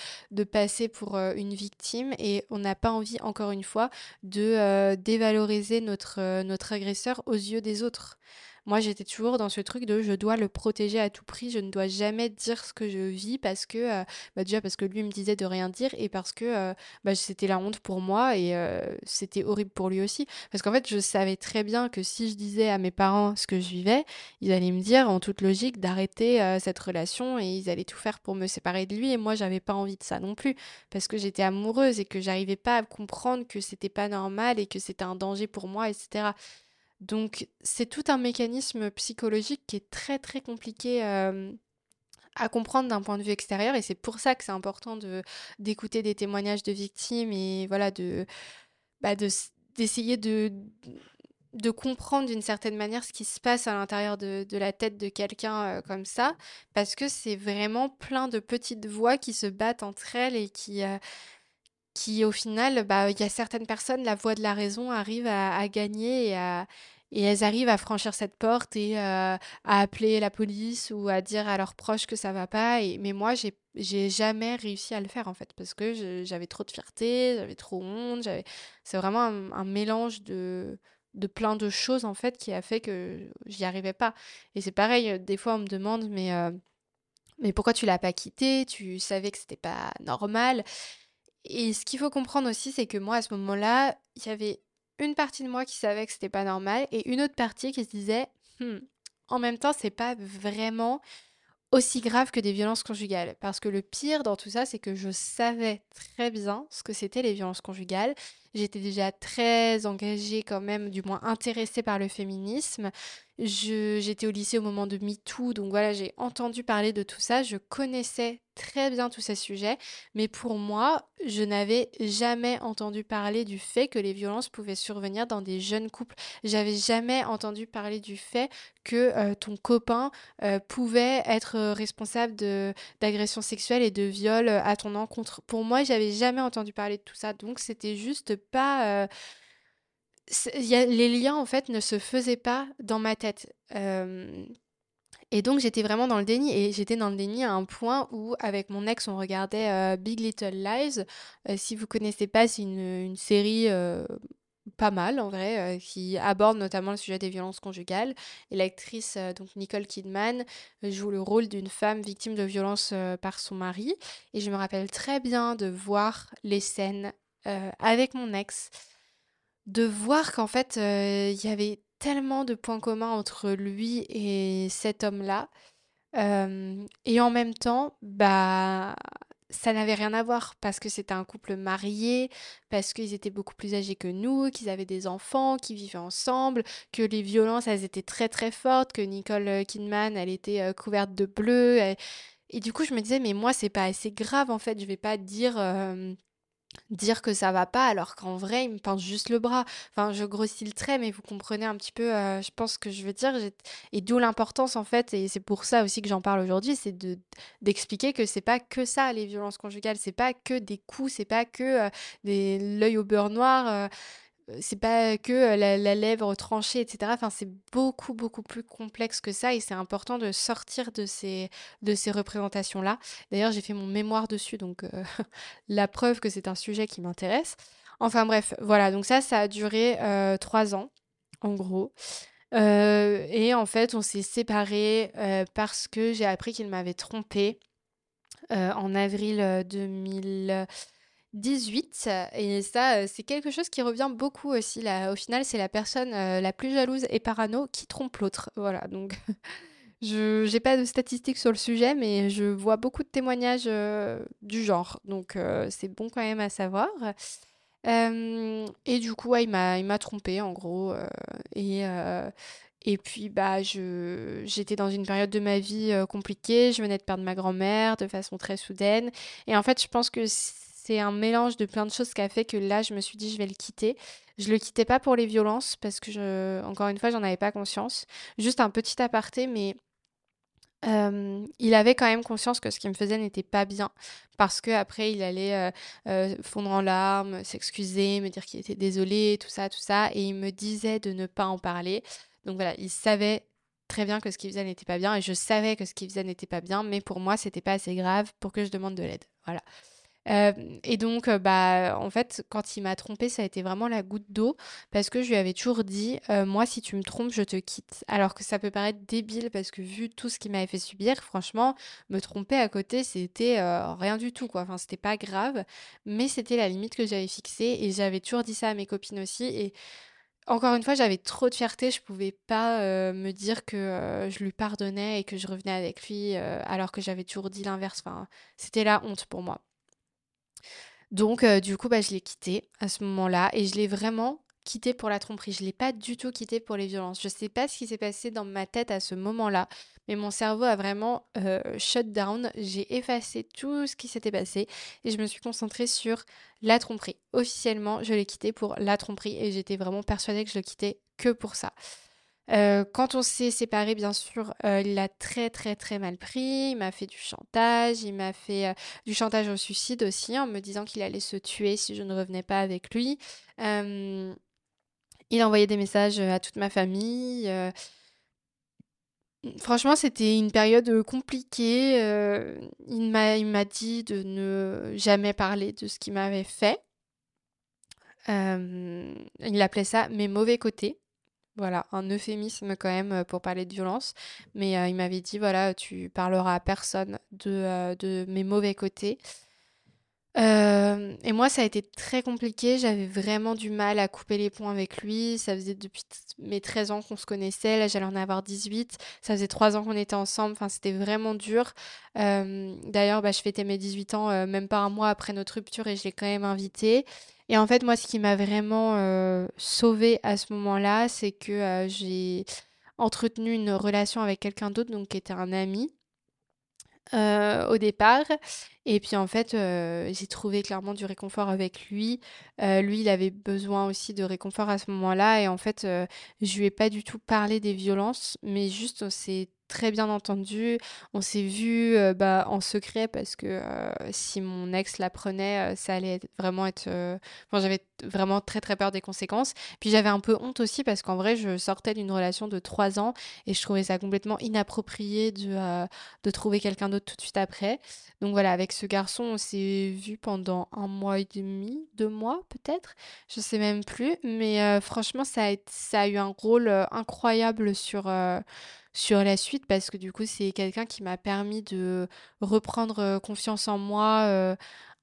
passer pour euh, une victime et on n'a pas envie, encore une fois, de euh, dévaloriser euh, notre agresseur aux yeux des autres. Moi, j'étais toujours dans ce truc de je dois le protéger à tout prix, je ne dois jamais dire ce que je vis parce que, euh, bah déjà parce que lui me disait de rien dire et parce que euh, bah, c'était la honte pour moi et euh, c'était horrible pour lui aussi. Parce qu'en fait, je savais très bien que si je disais à mes parents ce que je vivais, ils allaient me dire en toute logique d'arrêter cette relation et ils allaient tout faire pour me séparer de lui et moi, j'avais pas envie de ça non plus parce que j'étais amoureuse et que j'arrivais pas à comprendre que c'était pas normal et que c'était un danger pour moi, etc. Donc c'est tout un mécanisme psychologique qui est très très compliqué à comprendre d'un point de vue extérieur. Et c'est pour ça que c'est important de d'écouter des témoignages de victimes et voilà de bah, d'essayer de de comprendre d'une certaine manière ce qui se passe à l'intérieur de, la tête de quelqu'un comme ça, parce que c'est vraiment plein de petites voix qui se battent entre elles et qui, qui au final, bah, il y a certaines personnes, la voix de la raison arrive à, gagner et, elles arrivent à franchir cette porte et euh, à appeler la police ou à dire à leurs proches que ça va pas. Mais moi, j'ai, j'ai jamais réussi à le faire en fait parce que j'avais trop de fierté, j'avais trop honte. C'est vraiment un, mélange de, plein de choses en fait qui a fait que j'y arrivais pas. Et c'est pareil, des fois on me demande mais, euh, mais pourquoi tu l'as pas quitté? Tu savais que c'était pas normal. Et ce qu'il faut comprendre aussi, c'est que moi, à ce moment-là, il y avait une partie de moi qui savait que c'était pas normal et une autre partie qui se disait «Hmm, en même temps, c'est pas vraiment aussi grave que des violences conjugales. Parce que le pire dans tout ça, c'est que je savais très bien ce que c'était les violences conjugales. J'étais déjà très engagée quand même, du moins intéressée par le féminisme. J'étais au lycée au moment de MeToo, donc voilà, j'ai entendu parler de tout ça. Je connaissais très bien tous ces sujets, mais pour moi, je n'avais jamais entendu parler du fait que les violences pouvaient survenir dans des jeunes couples. J'avais jamais entendu parler du fait que euh, ton copain euh, pouvait être responsable d'agressions sexuelles et de viols à ton encontre. Pour moi, j'avais jamais entendu parler de tout ça, donc c'était juste pas... Euh, les liens, en fait, ne se faisaient pas dans ma tête. et donc, j'étais vraiment dans le déni. Et j'étais dans le déni à un point où, avec mon ex, on regardait Big Little Lies. si vous connaissez pas, c'est une, une série pas mal en vrai, qui aborde notamment le sujet des violences conjugales. Et l'actrice, donc Nicole Kidman, joue le rôle d'une femme victime de violences par son mari. Et je me rappelle très bien de voir les scènes avec mon ex, de voir qu'en fait, il y avait tellement de points communs entre lui et cet homme-là. et en même temps, bah, ça n'avait rien à voir parce que c'était un couple marié, parce qu'ils étaient beaucoup plus âgés que nous, qu'ils avaient des enfants, qu'ils vivaient ensemble, que les violences, elles étaient très très fortes, que Nicole Kidman, elle était euh, couverte de bleu. Et du coup, je me disais, mais moi, c'est pas assez grave en fait, je vais pas dire. Euh, dire que ça va pas alors qu'en vrai il me pince juste le bras. Enfin je grossis le trait mais vous comprenez un petit peu euh, je pense que je veux dire. Et d'où l'importance en fait et c'est pour ça aussi que j'en parle aujourd'hui c'est de d'expliquer que c'est pas que ça les violences conjugales. C'est pas que des coups c'est pas que euh, des l'œil au beurre noir euh, c'est pas que la, lèvre tranchée, etc. Enfin, c'est beaucoup, beaucoup plus complexe que ça et c'est important de sortir de ces, de ces représentations-là. D'ailleurs, j'ai fait mon mémoire dessus, donc la preuve que c'est un sujet qui m'intéresse. Enfin bref, voilà, donc ça, ça a duré trois ans, en gros. et en fait, on s'est séparés parce que j'ai appris qu'il m'avait trompée en avril 2000. 18 et ça euh, c'est quelque chose qui revient beaucoup aussi là. Au final c'est la personne euh, la plus jalouse et parano qui trompe l'autre. Voilà donc je j'ai pas de statistiques sur le sujet mais je vois beaucoup de témoignages euh, du genre. Donc c'est bon quand même à savoir. Et du coup il m'a il m'a trompé en gros et et puis bah je j'étais dans une période de ma vie compliquée. Je venais de perdre ma grand-mère de façon très soudaine. Et en fait je pense que c'est un mélange de plein de choses qui a fait que là, je me suis dit, je vais le quitter. Je le quittais pas pour les violences parce que, encore une fois, j'en avais pas conscience. Juste un petit aparté, mais il avait quand même conscience que ce qu'il me faisait n'était pas bien parce que après il allait fondre en larmes, s'excuser, me dire qu'il était désolé, tout ça, tout ça, et il me disait de ne pas en parler. Donc voilà, il savait très bien que ce qu'il faisait n'était pas bien et je savais que ce qu'il faisait n'était pas bien, mais pour moi c'était pas assez grave pour que je demande de l'aide. Voilà. Euh, et donc, euh, bah, en fait, quand il m'a trompée, ça a été vraiment la goutte d'eau parce que je lui avais toujours dit, euh, moi, si tu me trompes, je te quitte. Alors que ça peut paraître débile parce que vu tout ce qu'il m'avait fait subir, franchement, me tromper à côté, c'était rien du tout, quoi. Enfin, c'était pas grave, mais c'était la limite que j'avais fixée et j'avais toujours dit ça à mes copines aussi. Et encore une fois, j'avais trop de fierté, je pouvais pas me dire que je lui pardonnais et que je revenais avec lui alors que j'avais toujours dit l'inverse. C'était la honte pour moi. Donc, du coup, bah, je l'ai quitté à ce moment-là et je l'ai vraiment quitté pour la tromperie. Je l'ai pas du tout quitté pour les violences. Je sais pas ce qui s'est passé dans ma tête à ce moment-là, mais mon cerveau a vraiment shut down. J'ai effacé tout ce qui s'était passé et je me suis concentrée sur la tromperie. Officiellement, je l'ai quitté pour la tromperie et j'étais vraiment persuadée que je le quittais que pour ça. Euh, quand on s'est séparés, bien sûr, euh, il l'a très très très mal pris. Il m'a fait du chantage, il m'a fait euh, du chantage au suicide aussi, en me disant qu'il allait se tuer si je ne revenais pas avec lui. il a envoyé des messages à toute ma famille. Franchement, c'était une période compliquée. il m'a dit de ne jamais parler de ce qu'il m'avait fait. il appelait ça mes mauvais côtés. Voilà, un euphémisme quand même euh, pour parler de violence. Mais euh, il m'avait dit, voilà, tu parleras à personne de, euh, mes mauvais côtés. et moi, ça a été très compliqué. J'avais vraiment du mal à couper les ponts avec lui. Ça faisait depuis mes 13 ans qu'on se connaissait. Là, j'allais en avoir 18. Ça faisait 3 ans qu'on était ensemble. C'était vraiment dur. D'ailleurs, bah, je fêtais mes 18 ans même pas un mois après notre rupture et je l'ai quand même invité. Et en fait, moi, ce qui m'a vraiment euh, sauvée à ce moment-là, c'est que euh, j'ai entretenu une relation avec quelqu'un d'autre, donc qui était un ami euh, au départ. Et puis en fait, j'ai trouvé clairement du réconfort avec lui. lui, il avait besoin aussi de réconfort à ce moment-là. Et en fait, je lui ai pas du tout parlé des violences, mais juste on s'est très bien entendu. On s'est vu euh, bah, en secret parce que euh, si mon ex l'apprenait, euh, ça allait vraiment être. Enfin, j'avais vraiment très très peur des conséquences. Puis j'avais un peu honte aussi parce qu'en vrai, je sortais d'une relation de trois ans et je trouvais ça complètement inapproprié de, de trouver quelqu'un d'autre tout de suite après. Donc voilà, avec ce garçon, on s'est vu pendant un mois et demi, deux mois peut-être. Je sais même plus. Mais franchement, ça a, ça a eu un rôle incroyable sur sur la suite parce que du coup c'est quelqu'un qui m'a permis de reprendre confiance en moi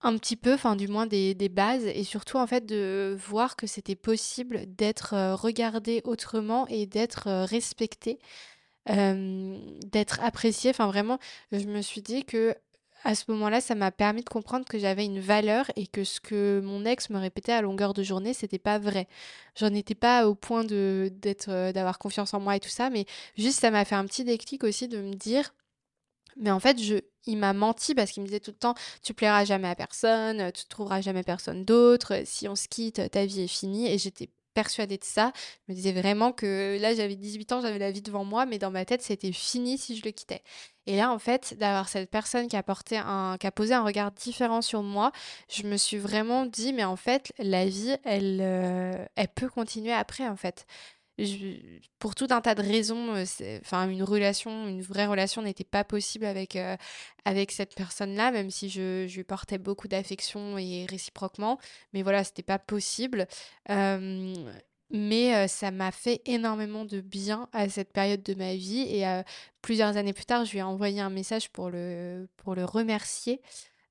un petit peu, enfin du moins des, bases et surtout en fait de voir que c'était possible d'être regardé autrement et d'être respecté, d'être apprécié. Enfin vraiment, je me suis dit que à ce moment-là, ça m'a permis de comprendre que j'avais une valeur et que ce que mon ex me répétait à longueur de journée, c'était pas vrai. J'en étais pas au point euh, d'avoir confiance en moi et tout ça, mais juste ça m'a fait un petit déclic aussi de me dire mais en fait, je, il m'a menti parce qu'il me disait tout le temps Tu plairas jamais à personne, tu trouveras jamais personne d'autre, si on se quitte, ta vie est finie. Et j'étais persuadée de ça. Je me disais vraiment que là, j'avais 18 ans, j'avais la vie devant moi, mais dans ma tête, c'était fini si je le quittais. Et là, en fait, d'avoir cette personne qui a, porté un, qui a posé un regard différent sur moi, je me suis vraiment dit, mais en fait, la vie, elle, euh, elle peut continuer après, en fait. Pour tout un tas de raisons, euh, enfin une relation, une vraie relation n'était pas possible avec, euh, avec cette personne-là, même si je, lui portais beaucoup d'affection et réciproquement. Mais voilà, c'était pas possible. Mais ça m'a fait énormément de bien à cette période de ma vie et plusieurs années plus tard, je lui ai envoyé un message pour le pour le remercier,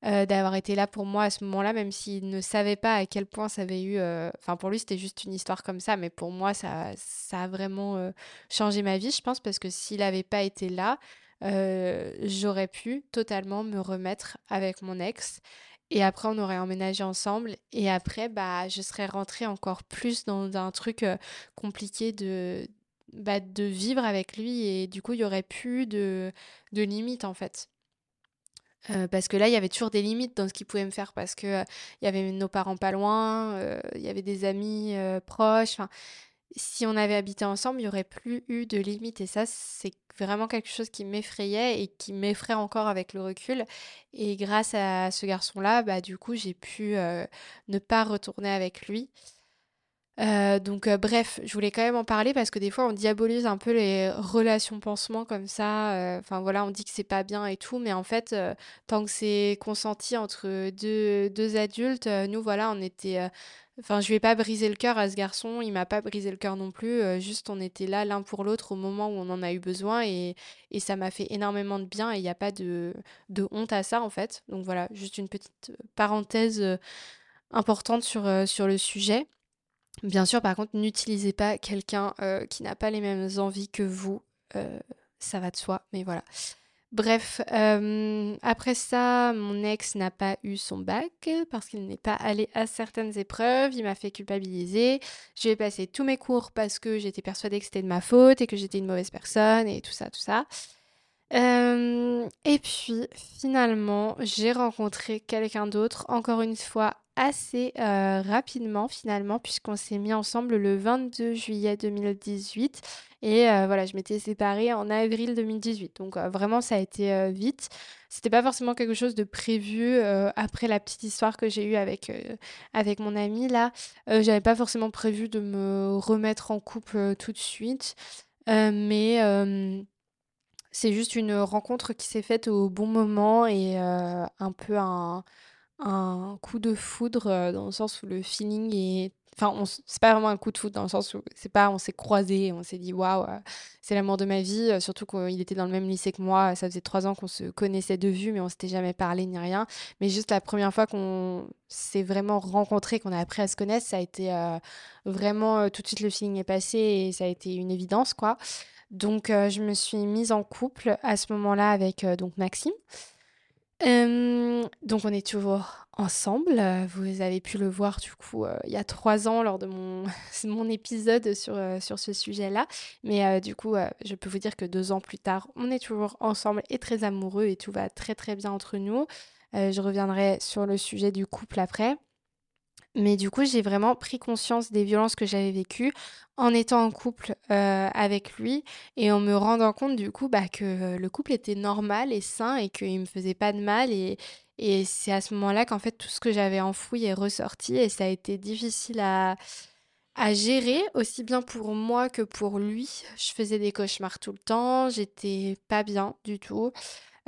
d'avoir été là pour moi à ce moment-là, même s'il ne savait pas à quel point ça avait eu, enfin pour lui c'était juste une histoire comme ça, mais pour moi ça ça a vraiment, changé ma vie je pense parce que s'il n'avait pas été là, j'aurais pu totalement me remettre avec mon ex et après, on aurait emménagé ensemble. Et après, bah, je serais rentrée encore plus dans un truc euh, compliqué de, bah, de vivre avec lui. Et du coup, il y aurait plus de, de limites, en fait. Euh, parce que là, il y avait toujours des limites dans ce qu'il pouvait me faire parce que euh, y avait nos parents pas loin, il y avait des amis proches si on avait habité ensemble, il n'y aurait plus eu de limite. Et ça, c'est vraiment quelque chose qui m'effrayait et qui m'effraie encore avec le recul. Et grâce à ce garçon-là, bah, du coup, j'ai pu euh, ne pas retourner avec lui. Euh, donc euh, bref, je voulais quand même en parler parce que des fois on diabolise un peu les relations pansements comme ça. Enfin voilà, on dit que c'est pas bien et tout, mais en fait, tant que c'est consenti entre deux, deux adultes, nous voilà, on était Enfin, je ai pas brisé le cœur à ce garçon, il m'a pas brisé le cœur non plus. euh, juste, on était là l'un pour l'autre au moment où on en a eu besoin et, et ça m'a fait énormément de bien et il n'y a pas de, de honte à ça en fait. Donc voilà, juste une petite euh, parenthèse euh, importante sur, euh, sur le sujet. Bien sûr, par contre, n'utilisez pas quelqu'un qui n'a pas les mêmes envies que vous. ça va de soi, mais voilà. Bref, euh, après ça, mon ex n'a pas eu son bac parce qu'il n'est pas allé à certaines épreuves. Il m'a fait culpabiliser. J'ai passé tous mes cours parce que j'étais persuadée que c'était de ma faute et que j'étais une mauvaise personne et tout ça, tout ça. Euh, et puis, finalement, j'ai rencontré quelqu'un d'autre, encore une fois, assez euh, rapidement, finalement, puisqu'on s'est mis ensemble le 22 juillet 2018. Et euh, voilà, je m'étais séparée en avril 2018. Donc euh, vraiment, ça a été vite. C'était pas forcément quelque chose de prévu après la petite histoire que j'ai eue avec, avec mon ami là. J'avais pas forcément prévu de me remettre en couple tout de suite. mais c'est juste une rencontre qui s'est faite au bon moment et un peu un, un coup de foudre dans le sens où le feeling est Enfin, c'est pas vraiment un coup de foot dans le sens où c'est pas on s'est croisés, on s'est dit waouh, euh, c'est l'amour de ma vie. Euh, surtout qu'il était dans le même lycée que moi. Ça faisait trois ans qu'on se connaissait de vue, mais on s'était jamais parlé ni rien. Mais juste la première fois qu'on s'est vraiment rencontrés, qu'on a appris à se connaître, ça a été euh, vraiment tout de suite le feeling est passé et ça a été une évidence quoi. Donc je me suis mise en couple à ce moment-là avec donc Maxime. Donc on est toujours ensemble. Vous avez pu le voir du coup euh, il y a trois ans lors de mon, mon épisode sur, euh, sur ce sujet-là. Mais euh, du coup, je peux vous dire que deux ans plus tard, on est toujours ensemble et très amoureux et tout va très très bien entre nous. je reviendrai sur le sujet du couple après. Mais du coup, j'ai vraiment pris conscience des violences que j'avais vécues en étant en couple euh, avec lui et en me rendant compte du coup bah, que le couple était normal et sain et qu'il ne me faisait pas de mal. Et, c'est à ce moment-là qu'en fait tout ce que j'avais enfoui est ressorti et ça a été difficile à, à gérer, aussi bien pour moi que pour lui. Je faisais des cauchemars tout le temps, j'étais pas bien du tout.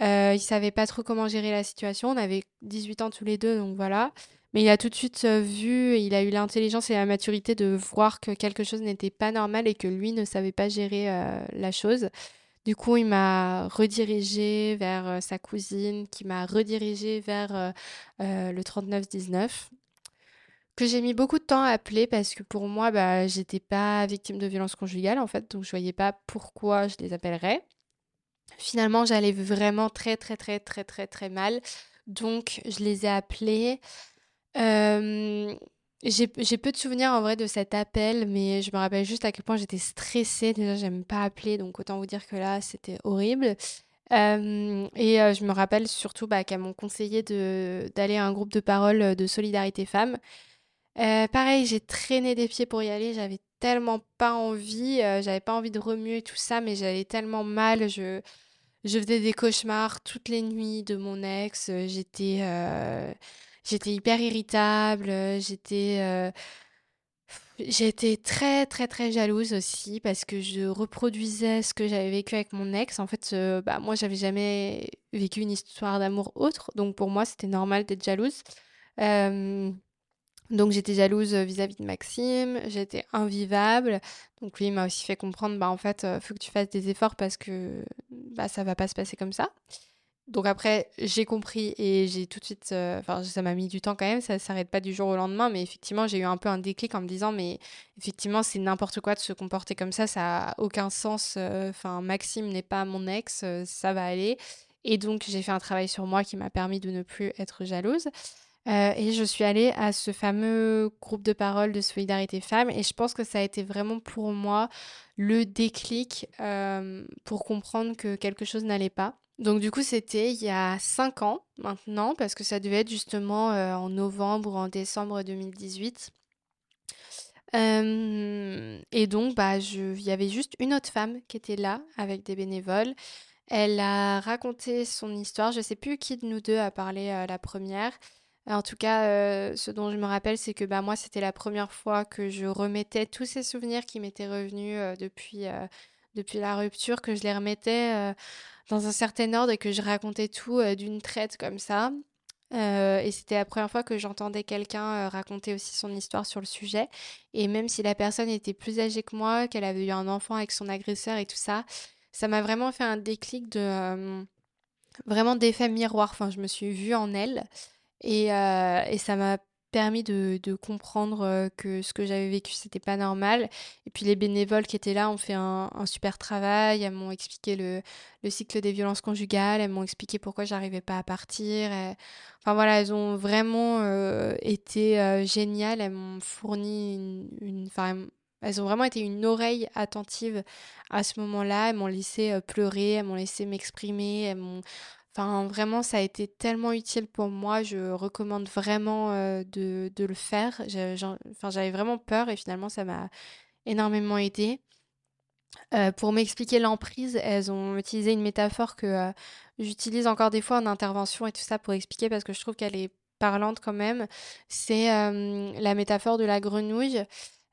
Euh, il savait pas trop comment gérer la situation. On avait 18 ans tous les deux, donc voilà. Mais il a tout de suite euh, vu, il a eu l'intelligence et la maturité de voir que quelque chose n'était pas normal et que lui ne savait pas gérer euh, la chose. Du coup, il m'a redirigé vers euh, sa cousine, qui m'a redirigé vers le 3919, que j'ai mis beaucoup de temps à appeler parce que pour moi, bah, j'étais pas victime de violence conjugale en fait, donc je voyais pas pourquoi je les appellerais. Finalement, j'allais vraiment très très très très très très mal, donc je les ai appelés. Euh, j'ai peu de souvenirs en vrai de cet appel, mais je me rappelle juste à quel point j'étais stressée. Déjà, j'aime pas appeler, donc autant vous dire que là, c'était horrible. Euh, et euh, je me rappelle surtout bah, qu'elles m'ont conseillé d'aller à un groupe de parole de solidarité femmes. Pareil, j'ai traîné des pieds pour y aller. J'avais tellement pas envie, j'avais pas envie de remuer tout ça, mais j'allais tellement mal. Je je faisais des cauchemars toutes les nuits de mon ex. J'étais J'étais hyper irritable, j'étais, j'étais très, très, très jalouse aussi parce que je reproduisais ce que j'avais vécu avec mon ex. En fait, bah, moi, j'avais jamais vécu une histoire d'amour autre, donc pour moi, c'était normal d'être jalouse. donc j'étais jalouse vis-à-vis de Maxime, j'étais invivable. Donc lui, m'a aussi fait comprendre, bah en fait, faut que tu fasses des efforts parce que bah ça va pas se passer comme ça. Donc après, j'ai compris et j'ai tout de suite, euh, enfin ça m'a mis du temps quand même, ça s'arrête pas du jour au lendemain, mais effectivement j'ai eu un peu un déclic en me disant mais effectivement c'est n'importe quoi de se comporter comme ça, ça a aucun sens. Euh, enfin Maxime n'est pas mon ex, euh, ça va aller. Et donc j'ai fait un travail sur moi qui m'a permis de ne plus être jalouse. et je suis allée à ce fameux groupe de parole de solidarité femmes et je pense que ça a été vraiment pour moi le déclic pour comprendre que quelque chose n'allait pas. Donc du coup, c'était il y a 5 ans maintenant, parce que ça devait être justement euh, en novembre ou en décembre 2018. et donc, bah, il y avait juste une autre femme qui était là avec des bénévoles. Elle a raconté son histoire. Je ne sais plus qui de nous deux a parlé euh, la première. En tout cas, euh, ce dont je me rappelle, c'est que bah, moi, c'était la première fois que je remettais tous ces souvenirs qui m'étaient revenus depuis, depuis la rupture, que je les remettais dans un certain ordre et que je racontais tout euh, d'une traite comme ça. Euh, et c'était la première fois que j'entendais quelqu'un euh, raconter aussi son histoire sur le sujet. Et même si la personne était plus âgée que moi, qu'elle avait eu un enfant avec son agresseur et tout ça, ça m'a vraiment fait un déclic de vraiment d'effet miroir. Enfin, je me suis vue en elle et, et ça m'a permis de, comprendre euh, que ce que j'avais vécu, c'était pas normal. Et puis les bénévoles qui étaient là ont fait un, super travail. Elles m'ont expliqué le, le, cycle des violences conjugales. Elles m'ont expliqué pourquoi j'arrivais pas à partir. Enfin voilà, elles ont vraiment euh, été euh, géniales. Elles m'ont fourni une, une elles ont vraiment été une oreille attentive à ce moment-là. Elles m'ont laissé pleurer, elles m'ont laissé m'exprimer, elles m'ont Enfin, vraiment, ça a été tellement utile pour moi. Je recommande vraiment euh, de, le faire. enfin, j'avais vraiment peur et finalement, ça m'a énormément aidé. Euh, pour m'expliquer l'emprise, elles ont utilisé une métaphore que euh, j'utilise encore des fois en intervention et tout ça pour expliquer parce que je trouve qu'elle est parlante quand même. C'est la métaphore de la grenouille.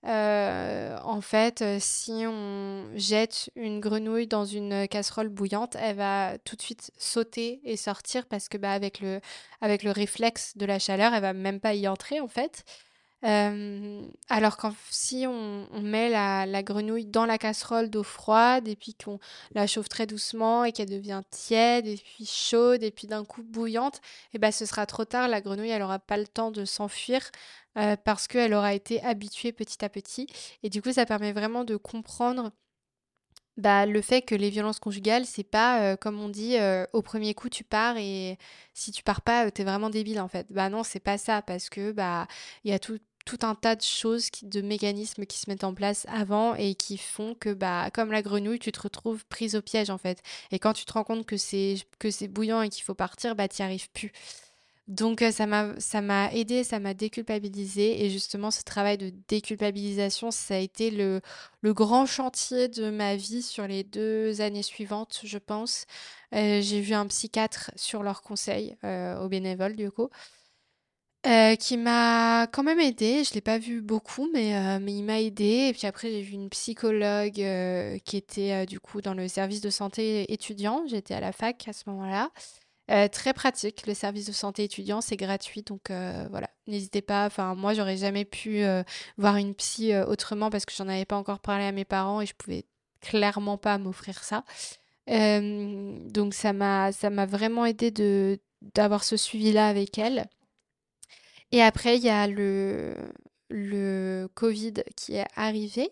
Euh, en fait, euh, si on jette une grenouille dans une casserole bouillante, elle va tout de suite sauter et sortir parce que bah, avec le, avec le réflexe de la chaleur, elle va même pas y entrer en fait. Euh, alors que si on, met la, grenouille dans la casserole d'eau froide et puis qu'on la chauffe très doucement et qu'elle devient tiède et puis chaude et puis d'un coup bouillante, et eh ben ce sera trop tard. La grenouille, elle aura pas le temps de s'enfuir euh, parce qu'elle aura été habituée petit à petit. Et du coup, ça permet vraiment de comprendre bah, le fait que les violences conjugales, c'est pas euh, comme on dit au premier coup tu pars et si tu pars pas, t'es vraiment débile en fait. Bah non, c'est pas ça parce que bah y a tout, tout un tas de choses, de mécanismes qui se mettent en place avant et qui font que bah comme la grenouille, tu te retrouves prise au piège en fait. Et quand tu te rends compte que c'est que c'est bouillant et qu'il faut partir, bah t'y arrives plus. Donc ça m'a ça m'a aidé, ça m'a déculpabilisé et justement ce travail de déculpabilisation, ça a été le le grand chantier de ma vie sur les deux années suivantes, je pense. j'ai vu un psychiatre sur leurs conseils, au bénévole du coup, qui m'a quand même aidé. Je l'ai pas vu beaucoup mais mais il m'a aidé et puis après j'ai vu une psychologue, qui était, du coup dans le service de santé étudiant. J'étais à la fac à ce moment-là. Euh, très pratique, le service de santé étudiant, c'est gratuit, donc euh, voilà, n'hésitez pas. Enfin, moi, j'aurais jamais pu euh, voir une psy autrement parce que j'en avais pas encore parlé à mes parents et je pouvais clairement pas m'offrir ça. donc ça m'a ça m'a vraiment aidé de d'avoir ce suivi-là avec elle. Et après, il y a le Covid qui est arrivé.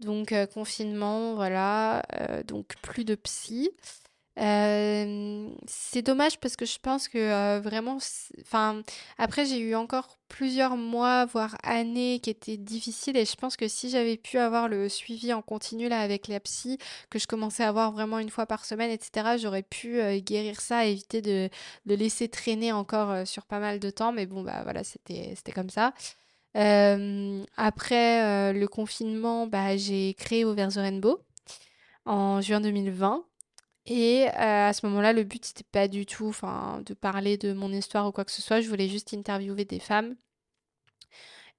Donc confinement, voilà, donc plus de psy c'est dommage parce que je pense que vraiment, enfin, après j'ai eu encore plusieurs mois, voire années qui étaient difficiles et je pense que si j'avais pu avoir le suivi en continu là avec la psy, que je commençais à avoir vraiment une fois par semaine, etc., j'aurais pu guérir ça, éviter de, de laisser traîner encore sur pas mal de temps. Mais bon, bah voilà, c'était, c'était comme ça. après le confinement, bah, j'ai créé Over the Rainbow en juin 2020. Et euh, à ce moment-là, le but, c'était pas du tout de parler de mon histoire ou quoi que ce soit. Je voulais juste interviewer des femmes.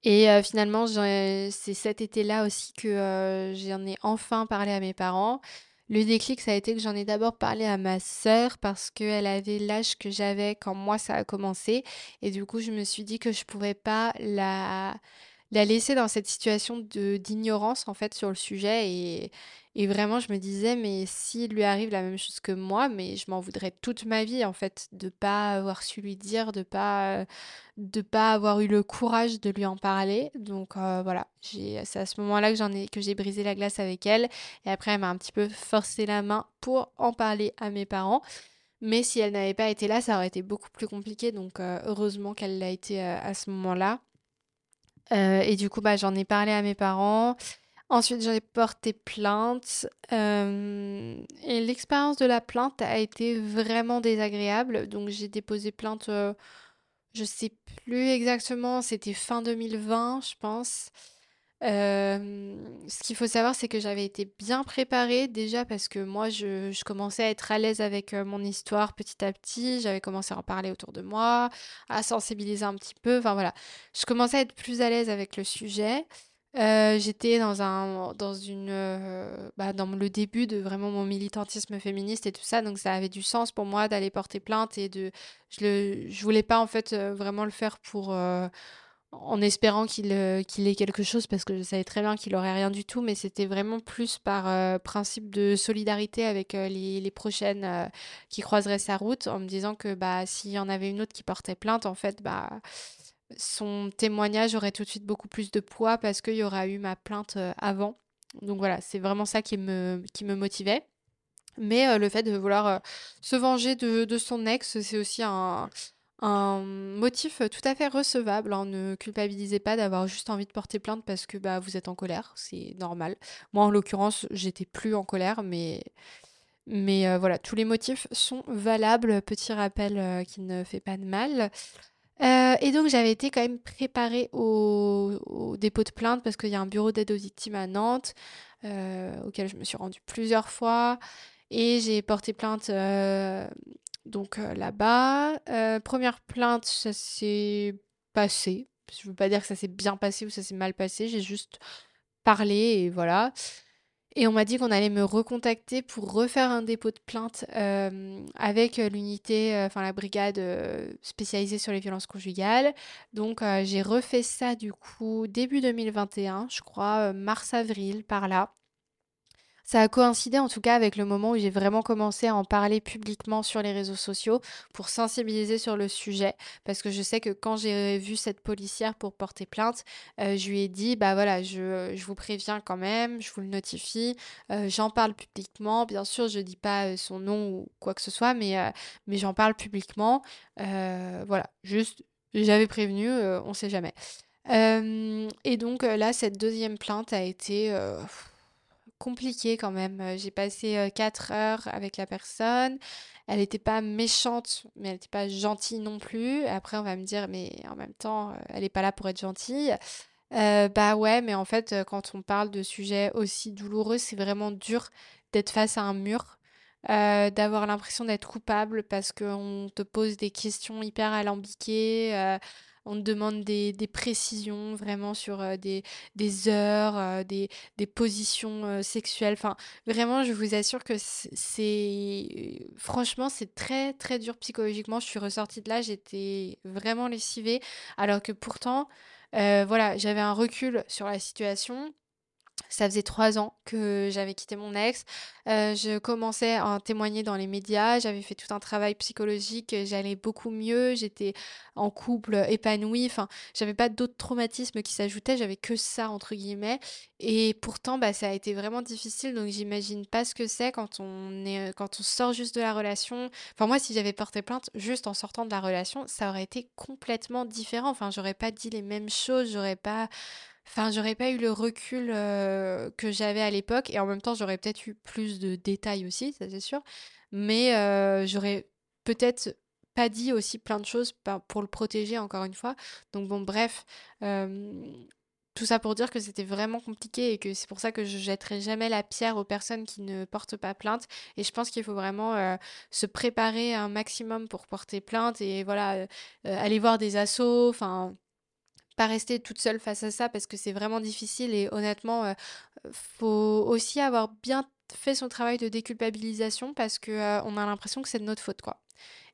Et euh, finalement, c'est cet été-là aussi que euh, j'en ai enfin parlé à mes parents. Le déclic, ça a été que j'en ai d'abord parlé à ma sœur parce qu'elle avait l'âge que j'avais quand moi ça a commencé. Et du coup, je me suis dit que je pouvais pas la, la laisser dans cette situation d'ignorance en fait sur le sujet et, et vraiment je me disais mais s'il lui arrive la même chose que moi mais je m'en voudrais toute ma vie en fait de pas avoir su lui dire de pas de pas avoir eu le courage de lui en parler donc euh, voilà c'est à ce moment-là que ai j'ai brisé la glace avec elle et après elle m'a un petit peu forcé la main pour en parler à mes parents mais si elle n'avait pas été là, ça aurait été beaucoup plus compliqué. Donc euh, heureusement qu'elle l'a été euh, à ce moment-là. Et du coup, bah, j'en ai parlé à mes parents. Ensuite, j'en ai porté plainte. Euh, et l'expérience de la plainte a été vraiment désagréable. Donc, j'ai déposé plainte, euh, je sais plus exactement, c'était fin 2020, je pense. Euh, ce qu'il faut savoir, c'est que j'avais été bien préparée déjà parce que moi, je, je commençais à être à l'aise avec euh, mon histoire petit à petit. J'avais commencé à en parler autour de moi, à sensibiliser un petit peu. Enfin voilà, je commençais à être plus à l'aise avec le sujet. Euh, j'étais dans un, dans une, bah, dans le début de vraiment mon militantisme féministe et tout ça, donc ça avait du sens pour moi d'aller porter plainte et de, je le, je voulais pas en fait vraiment le faire pour en espérant qu'il euh, qu'il ait quelque chose parce que je savais très bien qu'il aurait rien du tout. Mais c'était vraiment plus par euh, principe de solidarité avec euh, les, les, prochaines qui croiseraient sa route en me disant que bah s'il y en avait une autre qui portait plainte en fait bah son témoignage aurait tout de suite beaucoup plus de poids parce qu'il y aura eu ma plainte avant donc voilà c'est vraiment ça qui me motivait mais le fait de vouloir se venger de, de son ex c'est aussi un motif tout à fait recevable. Hein. Ne culpabilisez pas d'avoir juste envie de porter plainte parce que bah, vous êtes en colère, c'est normal. Moi, en l'occurrence, j'étais plus en colère, mais, mais euh, voilà, tous les motifs sont valables. Petit rappel euh, qui ne fait pas de mal. Euh, et donc, j'avais été quand même préparée au, dépôt de plainte parce qu'il y a un bureau d'aide aux victimes à Nantes auquel je me suis rendue plusieurs fois. Et j'ai porté plainte donc euh, là-bas, euh, première plainte, ça s'est passé. Je veux pas dire que ça s'est bien passé ou ça s'est mal passé, j'ai juste parlé et voilà. Et on m'a dit qu'on allait me recontacter pour refaire un dépôt de plainte euh, avec l'unité, enfin la brigade spécialisée sur les violences conjugales. Donc j'ai refait ça du coup début 2021, je crois, mars-avril par là. Ça a coïncidé en tout cas avec le moment où j'ai vraiment commencé à en parler publiquement sur les réseaux sociaux pour sensibiliser sur le sujet. Parce que je sais que quand j'ai vu cette policière pour porter plainte, euh, je lui ai dit, bah voilà, je, je, vous préviens quand même, je vous le notifie, euh, j'en parle publiquement. Bien sûr, je dis pas euh, son nom ou quoi que ce soit, mais, mais j'en parle publiquement. voilà, juste, j'avais prévenu, on sait jamais. et donc là, cette deuxième plainte a été compliqué quand même. j'ai passé 4 heures avec la personne. Elle n'était pas méchante, mais elle n'était pas gentille non plus. Après, on va me dire, mais en même temps, elle n'est pas là pour être gentille. bah ouais, mais en fait, quand on parle de sujets aussi douloureux, c'est vraiment dur d'être face à un mur, d'avoir l'impression d'être coupable parce qu'on te pose des questions hyper alambiquées, on demande des, précisions vraiment sur des, des heures, des, des positions sexuelles. Enfin, vraiment, je vous assure que c'est... Franchement, c'est très, très dur psychologiquement. Je suis ressortie de là, j'étais vraiment lessivée, alors que pourtant... voilà, j'avais un recul sur la situation. Ça faisait trois ans que j'avais quitté mon ex. Euh, je commençais à témoigner dans les médias. J'avais fait tout un travail psychologique. J'allais beaucoup mieux. J'étais en couple épanoui. Enfin, j'avais pas d'autres traumatismes qui s'ajoutaient. J'avais que ça, entre guillemets. Et pourtant, bah, ça a été vraiment difficile. Donc, j'imagine pas ce que c'est quand on est, quand on sort juste de la relation. Enfin, moi, si j'avais porté plainte juste en sortant de la relation, ça aurait été complètement différent. Enfin, j'aurais pas dit les mêmes choses. J'aurais pas Enfin, j'aurais pas eu le recul que j'avais à l'époque et en même temps, j'aurais peut-être eu plus de détails aussi, ça c'est sûr. Mais j'aurais peut-être pas dit aussi plein de choses pour le protéger encore une fois. Donc bon, bref, tout ça pour dire que c'était vraiment compliqué et que c'est pour ça que je jetterai jamais la pierre aux personnes qui ne portent pas plainte. Et je pense qu'il faut vraiment se préparer un maximum pour porter plainte et voilà, aller voir des assos, enfin pas rester toute seule face à ça parce que c'est vraiment difficile et honnêtement, euh, faut aussi avoir bien fait son travail de déculpabilisation parce que euh, on a l'impression que c'est de notre faute quoi.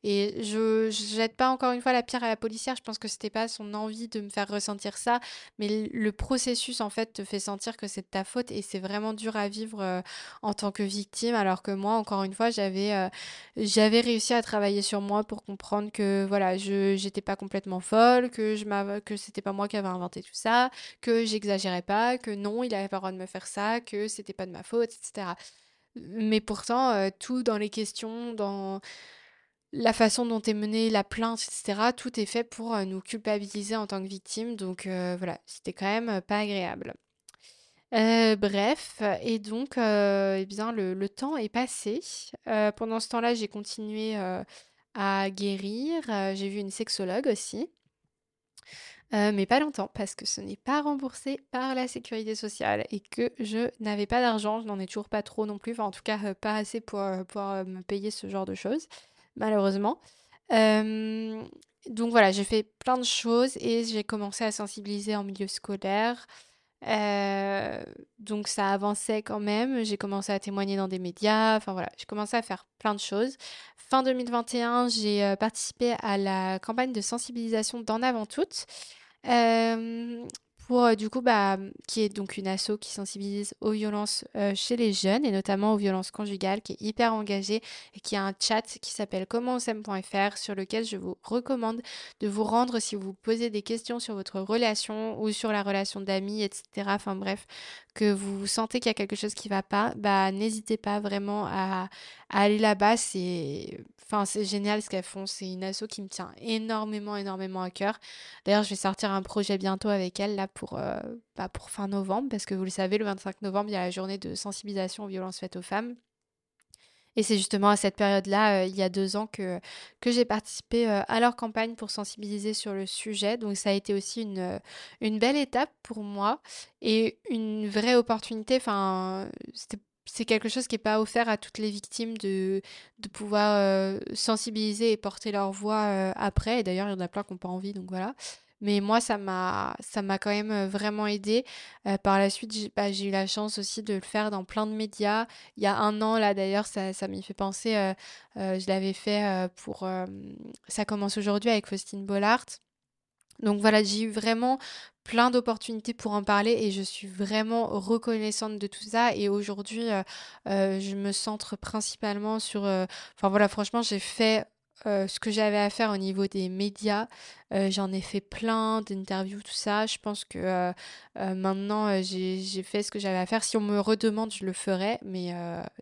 Et je, je jette pas encore une fois la pierre à la policière, je pense que c'était pas son envie de me faire ressentir ça, mais le processus en fait te fait sentir que c'est de ta faute et c'est vraiment dur à vivre euh, en tant que victime, alors que moi, encore une fois, j'avais euh, j'avais réussi à travailler sur moi pour comprendre que voilà, je j'étais pas complètement folle, que je que c'était pas moi qui avais inventé tout ça, que j'exagérais pas, que non, il avait pas le droit de me faire ça, que c'était pas de ma faute, etc. Mais pourtant, euh, tout dans les questions, dans la façon dont est menée la plainte, etc., tout est fait pour euh, nous culpabiliser en tant que victime. Donc euh, voilà, c'était quand même euh, pas agréable. bref, et donc, eh bien, le, temps est passé. pendant ce temps-là, j'ai continué à guérir. j'ai vu une sexologue aussi. mais pas longtemps parce que ce n'est pas remboursé par la sécurité sociale et que je n'avais pas d'argent, je n'en ai toujours pas trop non plus, enfin en tout cas pas assez pour pouvoir me payer ce genre de choses malheureusement. donc voilà, j'ai fait plein de choses et j'ai commencé à sensibiliser en milieu scolaire. donc ça avançait quand même. J'ai commencé à témoigner dans des médias. Enfin voilà, j'ai commencé à faire plein de choses. Fin 2021, j'ai participé à la campagne de sensibilisation d'En Avant Toutes pour euh, du coup bah, qui est donc une asso qui sensibilise aux violences euh, chez les jeunes et notamment aux violences conjugales qui est hyper engagée et qui a un chat qui s'appelle commentsem.fr sur lequel je vous recommande de vous rendre si vous posez des questions sur votre relation ou sur la relation d'amis etc enfin bref que vous sentez qu'il y a quelque chose qui va pas bah n'hésitez pas vraiment à, à aller là-bas c'est Enfin, c'est génial ce qu'elles font. C'est une asso qui me tient énormément, énormément à cœur. D'ailleurs, je vais sortir un projet bientôt avec elle là pour, euh, bah, pour fin novembre, parce que vous le savez, le 25 novembre, il y a la journée de sensibilisation aux violences faites aux femmes. Et c'est justement à cette période-là, euh, il y a deux ans, que, que j'ai participé euh, à leur campagne pour sensibiliser sur le sujet. Donc ça a été aussi une, une belle étape pour moi et une vraie opportunité. Enfin, c'est quelque chose qui n'est pas offert à toutes les victimes de, de pouvoir sensibiliser et porter leur voix après. Et d'ailleurs, il y en a plein qui n'ont pas envie, donc voilà. Mais moi, ça m'a, quand même vraiment aidé. par la suite, j'ai, bah, j'ai eu la chance aussi de le faire dans plein de médias. Il y a un an, là d'ailleurs, ça, ça m'y fait penser. je l'avais fait pour. ça commence aujourd'hui avec Faustine Bollard. Donc voilà, j'ai eu vraiment plein d'opportunités pour en parler et je suis vraiment reconnaissante de tout ça. Et aujourd'hui, je me centre principalement sur... Enfin voilà, franchement, j'ai fait ce que j'avais à faire au niveau des médias. J'en ai fait plein d'interviews, tout ça. Je pense que maintenant, j'ai fait ce que j'avais à faire. Si on me redemande, je le ferai, mais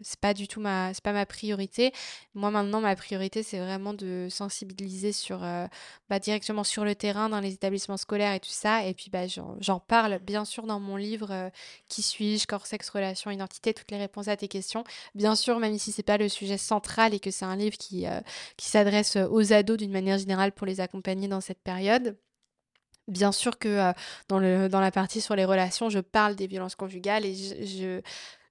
c'est pas du tout ma, c'est pas ma priorité. Moi, maintenant, ma priorité, c'est vraiment de sensibiliser sur, bah, directement sur le terrain, dans les établissements scolaires et tout ça. Et puis, bah, j'en parle bien sûr dans mon livre Qui suis-je, corps, sexe, relation, identité, toutes les réponses à tes questions. Bien sûr, même si c'est pas le sujet central et que c'est un livre qui, qui s'adresse aux ados d'une manière générale pour les accompagner dans cette période. Bien sûr que dans, le, dans la partie sur les relations, je parle des violences conjugales et je,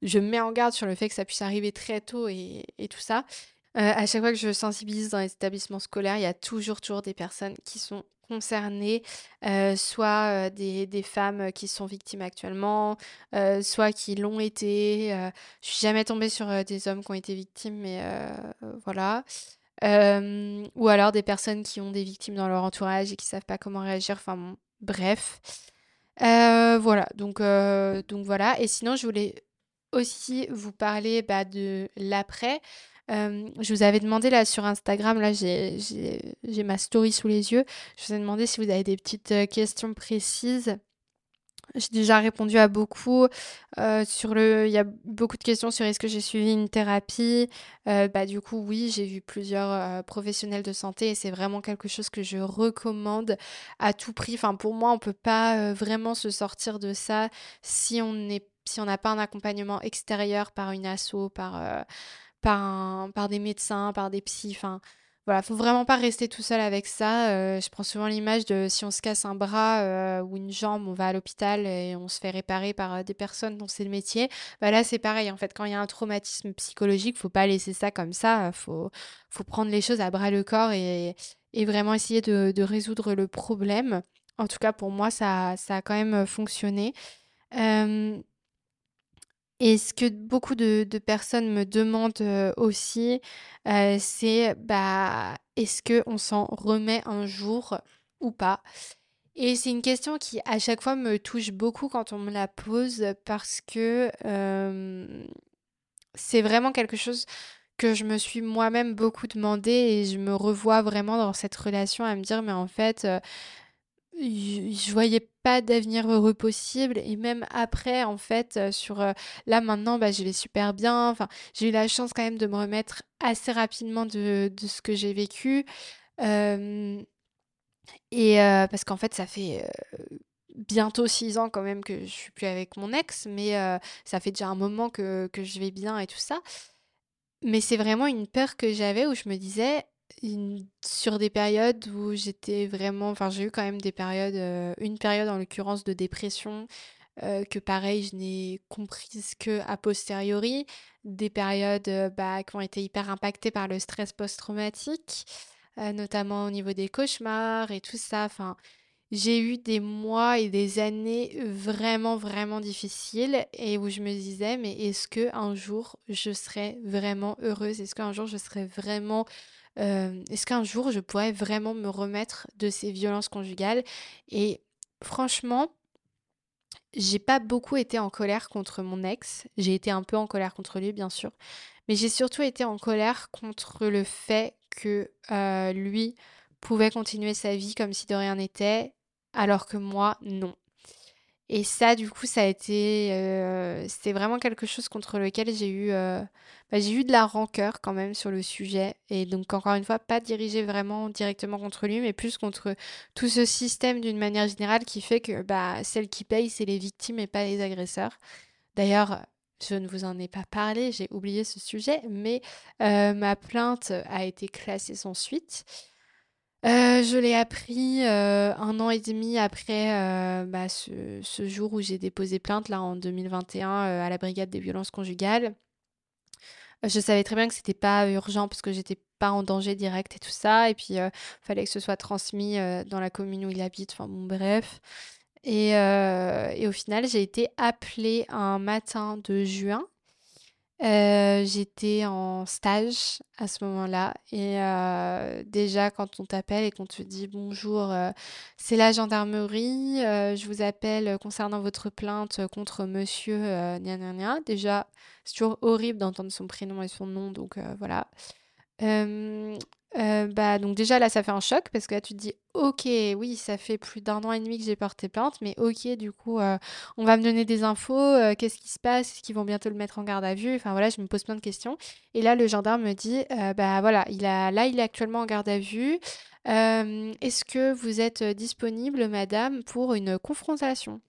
je, mets en garde sur le fait que ça puisse arriver très tôt et, et tout ça. à chaque fois que je sensibilise dans les établissements scolaires, il y a toujours, toujours des personnes qui sont concernées, soit des, des, femmes qui sont victimes actuellement, soit qui l'ont été. je suis jamais tombée sur des hommes qui ont été victimes, mais voilà. Euh, ou alors des personnes qui ont des victimes dans leur entourage et qui savent pas comment réagir. Enfin bref. Euh, voilà, donc, euh, donc voilà. Et sinon, je voulais aussi vous parler bah, de l'après. je vous avais demandé là sur Instagram, là j'ai ma story sous les yeux. Je vous ai demandé si vous avez des petites questions précises j'ai déjà répondu à beaucoup. Euh, il y a beaucoup de questions sur est-ce que j'ai suivi une thérapie. Euh, bah, du coup, oui, j'ai vu plusieurs euh, professionnels de santé et c'est vraiment quelque chose que je recommande à tout prix. Enfin, pour moi, on peut pas vraiment se sortir de ça si on si n'a pas un accompagnement extérieur par une asso, par, par, par des médecins, par des psys. Voilà, faut vraiment pas rester tout seul avec ça. Euh, je prends souvent l'image de si on se casse un bras euh, ou une jambe, on va à l'hôpital et on se fait réparer par euh, des personnes dont c'est le métier. Bah là, c'est pareil. En fait, quand il y a un traumatisme psychologique, faut pas laisser ça comme ça. Faut, faut prendre les choses à bras le corps et, et vraiment essayer de, de, résoudre le problème. En tout cas, pour moi, ça, ça a quand même fonctionné. Et ce que beaucoup de, personnes me demandent euh, aussi, euh, c'est bah, est-ce qu'on s'en remet un jour ou pas? Et c'est une question qui à chaque fois me touche beaucoup quand on me la pose parce que c'est vraiment quelque chose que je me suis moi-même beaucoup demandé et je me revois vraiment dans cette relation à me dire mais en fait euh, je voyais pas d'avenir heureux possible et même après en fait euh, sur euh, là maintenant bah, je vais super bien. Enfin j'ai eu la chance quand même de me remettre assez rapidement de, de ce que j'ai vécu. Et parce qu'en fait ça fait bientôt six ans quand même que je suis plus avec mon ex mais ça fait déjà un moment que, que je vais bien et tout ça. Mais c'est vraiment une peur que j'avais où je me disais sur des périodes où j'étais vraiment, enfin j'ai eu quand même des périodes, euh, une période en l'occurrence de dépression, euh, que pareil je n'ai comprise que a posteriori, des périodes euh, bah, qui ont été hyper impactées par le stress post-traumatique, notamment au niveau des cauchemars et tout ça, enfin j'ai eu des mois et des années vraiment vraiment difficiles et où je me disais mais est-ce que un jour je serai vraiment heureuse? Est-ce qu'un jour je serai vraiment est-ce qu'un jour je pourrais vraiment me remettre de ces violences conjugales? Et franchement, j'ai pas beaucoup été en colère contre mon ex. J'ai été un peu en colère contre lui, bien sûr. Mais j'ai surtout été en colère contre le fait que lui pouvait continuer sa vie comme si de rien n'était, alors que moi, non. Et ça, du coup, ça a été. Euh, c'était vraiment quelque chose contre lequel j'ai eu, euh, bah, j'ai eu de la rancœur quand même sur le sujet. Et donc, encore une fois, pas dirigé vraiment directement contre lui, mais plus contre tout ce système d'une manière générale qui fait que bah, celles qui payent, c'est les victimes et pas les agresseurs. D'ailleurs, je ne vous en ai pas parlé, j'ai oublié ce sujet, mais euh, ma plainte a été classée sans suite. Euh, je l'ai appris euh, un an et demi après bah, ce, jour où j'ai déposé plainte, là en 2021, à la brigade des violences conjugales. Je savais très bien que c'était pas urgent parce que j'étais pas en danger direct et tout ça. Et puis, il fallait que ce soit transmis dans la commune où il habite. Enfin, bon, bref. Et, et au final, j'ai été appelée un matin de juin euh, j'étais en stage à ce moment-là et euh, déjà quand on t'appelle et qu'on te dit bonjour, euh, c'est la gendarmerie, je vous appelle concernant votre plainte contre monsieur gna gna gna. Déjà, c'est toujours horrible d'entendre son prénom et son nom, donc voilà. Bah, donc déjà là, ça fait un choc parce que là, tu te dis: «OK, oui, ça fait plus d'un an et demi que j'ai porté plainte, mais OK, du coup, on va me donner des infos, qu'est-ce qui se passe? Est-ce qu'ils vont bientôt le mettre en garde à vue?» enfin voilà, je me pose plein de questions et là, le gendarme me dit: bah, voilà, il a là, il est actuellement en garde à vue. est-ce que vous êtes, disponible madame pour une confrontation?»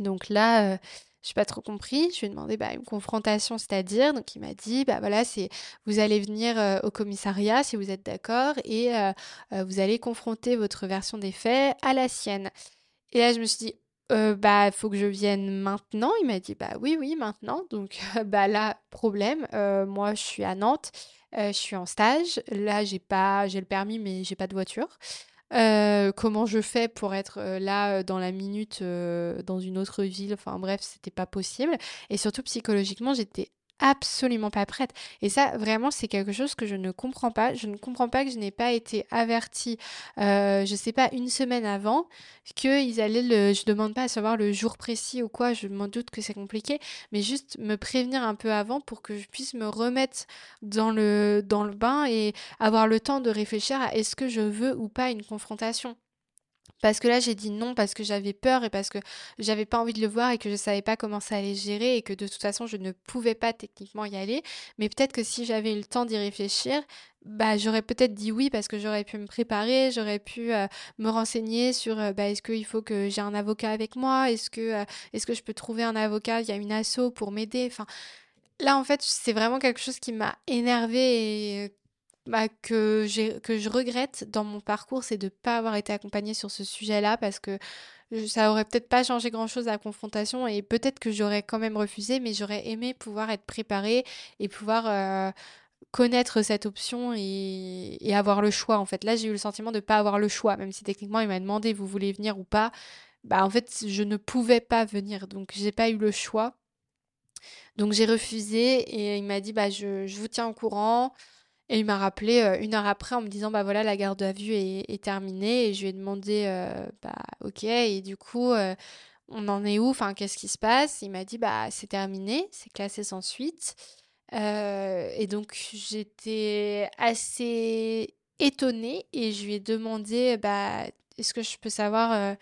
donc là, je n'ai pas trop compris. Je lui ai demandé bah, une confrontation, c'est-à-dire. Donc il m'a dit bah voilà, c'est vous allez venir euh, au commissariat si vous êtes d'accord et euh, euh, vous allez confronter votre version des faits à la sienne. Et là je me suis dit bah faut que je vienne maintenant. Il m'a dit bah oui oui maintenant. Donc bah là problème. moi je suis à Nantes. je suis en stage. Là j'ai pas j'ai le permis mais j'ai pas de voiture. Euh, comment je fais pour être euh, là euh, dans la minute dans une autre ville? Enfin bref c'était pas possible. Et surtout psychologiquement j'étais absolument pas prête. Et ça, vraiment, c'est quelque chose que je ne comprends pas. Je ne comprends pas que je n'ai pas été avertie, euh, je sais pas, une semaine avant, qu'ils allaient le. Je demande pas à savoir le jour précis ou quoi, je m'en doute que c'est compliqué, mais juste me prévenir un peu avant pour que je puisse me remettre dans le, dans le bain et avoir le temps de réfléchir à est-ce que je veux ou pas une confrontation. Parce que là, j'ai dit non parce que j'avais peur et parce que j'avais pas envie de le voir et que je savais pas comment ça allait gérer et que de toute façon, je ne pouvais pas techniquement y aller. Mais peut-être que si j'avais eu le temps d'y réfléchir, bah, j'aurais peut-être dit oui parce que j'aurais pu me préparer, j'aurais pu euh, me renseigner sur euh, bah, est-ce qu'il faut que j'ai un avocat avec moi, est-ce que, euh, est-ce que je peux trouver un avocat, il y a une asso pour m'aider? Là, en fait, c'est vraiment quelque chose qui m'a énervée et bah, que que je regrette dans mon parcours, c'est de ne pas avoir été accompagnée sur ce sujet-là parce que ça aurait peut-être pas changé grand-chose à la confrontation et peut-être que j'aurais quand même refusé, mais j'aurais aimé pouvoir être préparée et pouvoir euh, connaître cette option et, et avoir le choix. En fait, là, j'ai eu le sentiment de ne pas avoir le choix, même si techniquement il m'a demandé vous voulez venir ou pas. Bah, en fait, je ne pouvais pas venir, donc j'ai pas eu le choix. Donc j'ai refusé et il m'a dit bah je, je vous tiens au courant. Et il m'a rappelé euh, une heure après en me disant bah voilà la garde à vue est, terminée. Et je lui ai demandé euh, bah ok et du coup euh, on en est où? Enfin qu'est-ce qui se passe? Il m'a dit bah c'est terminé c'est classé sans suite. Et donc j'étais assez étonnée et je lui ai demandé bah est-ce que je peux savoir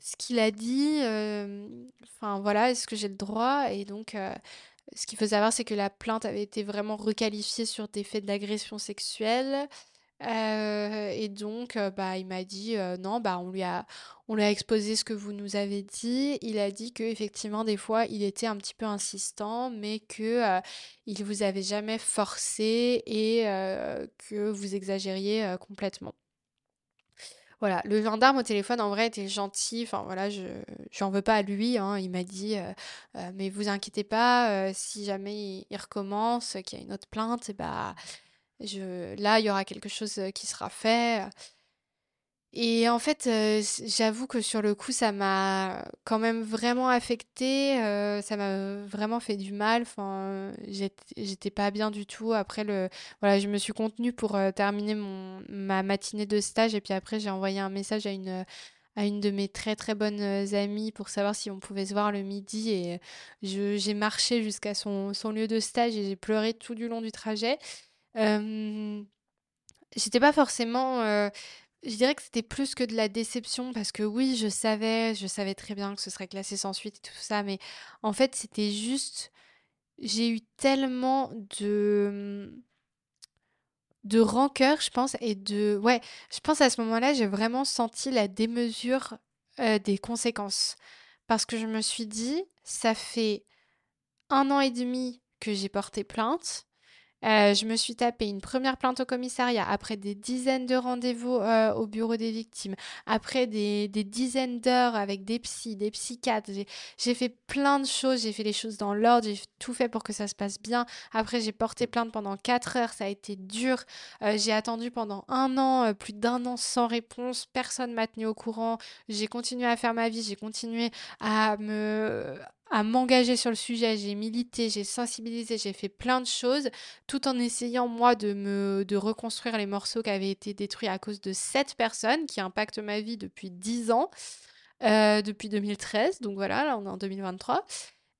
ce qu'il a dit? Enfin voilà est-ce que j'ai le droit? Et donc ce qu'il faut savoir, c'est que la plainte avait été vraiment requalifiée sur des faits d'agression sexuelle. Euh, et donc, euh, bah, il m'a dit euh, non, bah, on lui a, exposé ce que vous nous avez dit. Il a dit que effectivement, des fois, il était un petit peu insistant, mais que il vous avait jamais forcé et que vous exagériez complètement. Voilà, le gendarme au téléphone en vrai était gentil. Enfin voilà, je j'en veux pas à lui. Hein. Il m'a dit, euh, euh, mais vous inquiétez pas, euh, si jamais il, recommence, qu'il y a une autre plainte, et bah je là il y aura quelque chose qui sera fait. Et en fait, j'avoue que sur le coup, ça m'a quand même vraiment affectée, ça m'a vraiment fait du mal. Enfin, j'étais pas bien du tout. Après le voilà, je me suis contenue pour, terminer mon ma matinée de stage et puis après j'ai envoyé un message à une, à une de mes très, très bonnes, amies pour savoir si on pouvait se voir le midi et j'ai marché jusqu'à son son lieu de stage et j'ai pleuré tout du long du trajet. j'étais pas forcément, je dirais que c'était plus que de la déception parce que oui, je savais, je savais très bien que ce serait classé sans suite et tout ça, mais en fait, c'était juste, j'ai eu tellement de de rancœur, je pense, et de ouais, je pense à ce moment-là, j'ai vraiment senti la démesure euh, des conséquences parce que je me suis dit, ça fait un an et demi que j'ai porté plainte. Euh, je me suis tapé une première plainte au commissariat, après des dizaines de rendez-vous euh, au bureau des victimes, après des, dizaines d'heures avec des psys, des psychiatres. J'ai fait plein de choses, j'ai fait les choses dans l'ordre, j'ai tout fait pour que ça se passe bien. Après, j'ai porté plainte pendant 4 heures, ça a été dur. Euh, j'ai attendu pendant un an, plus d'un an sans réponse, personne m'a tenu au courant. J'ai continué à faire ma vie, j'ai continué à me à m'engager sur le sujet, j'ai milité, j'ai sensibilisé, j'ai fait plein de choses, tout en essayant moi de me de reconstruire les morceaux qui avaient été détruits à cause de cette personne qui impacte ma vie depuis 10 ans, euh, depuis 2013. Donc voilà, là on est en 2023.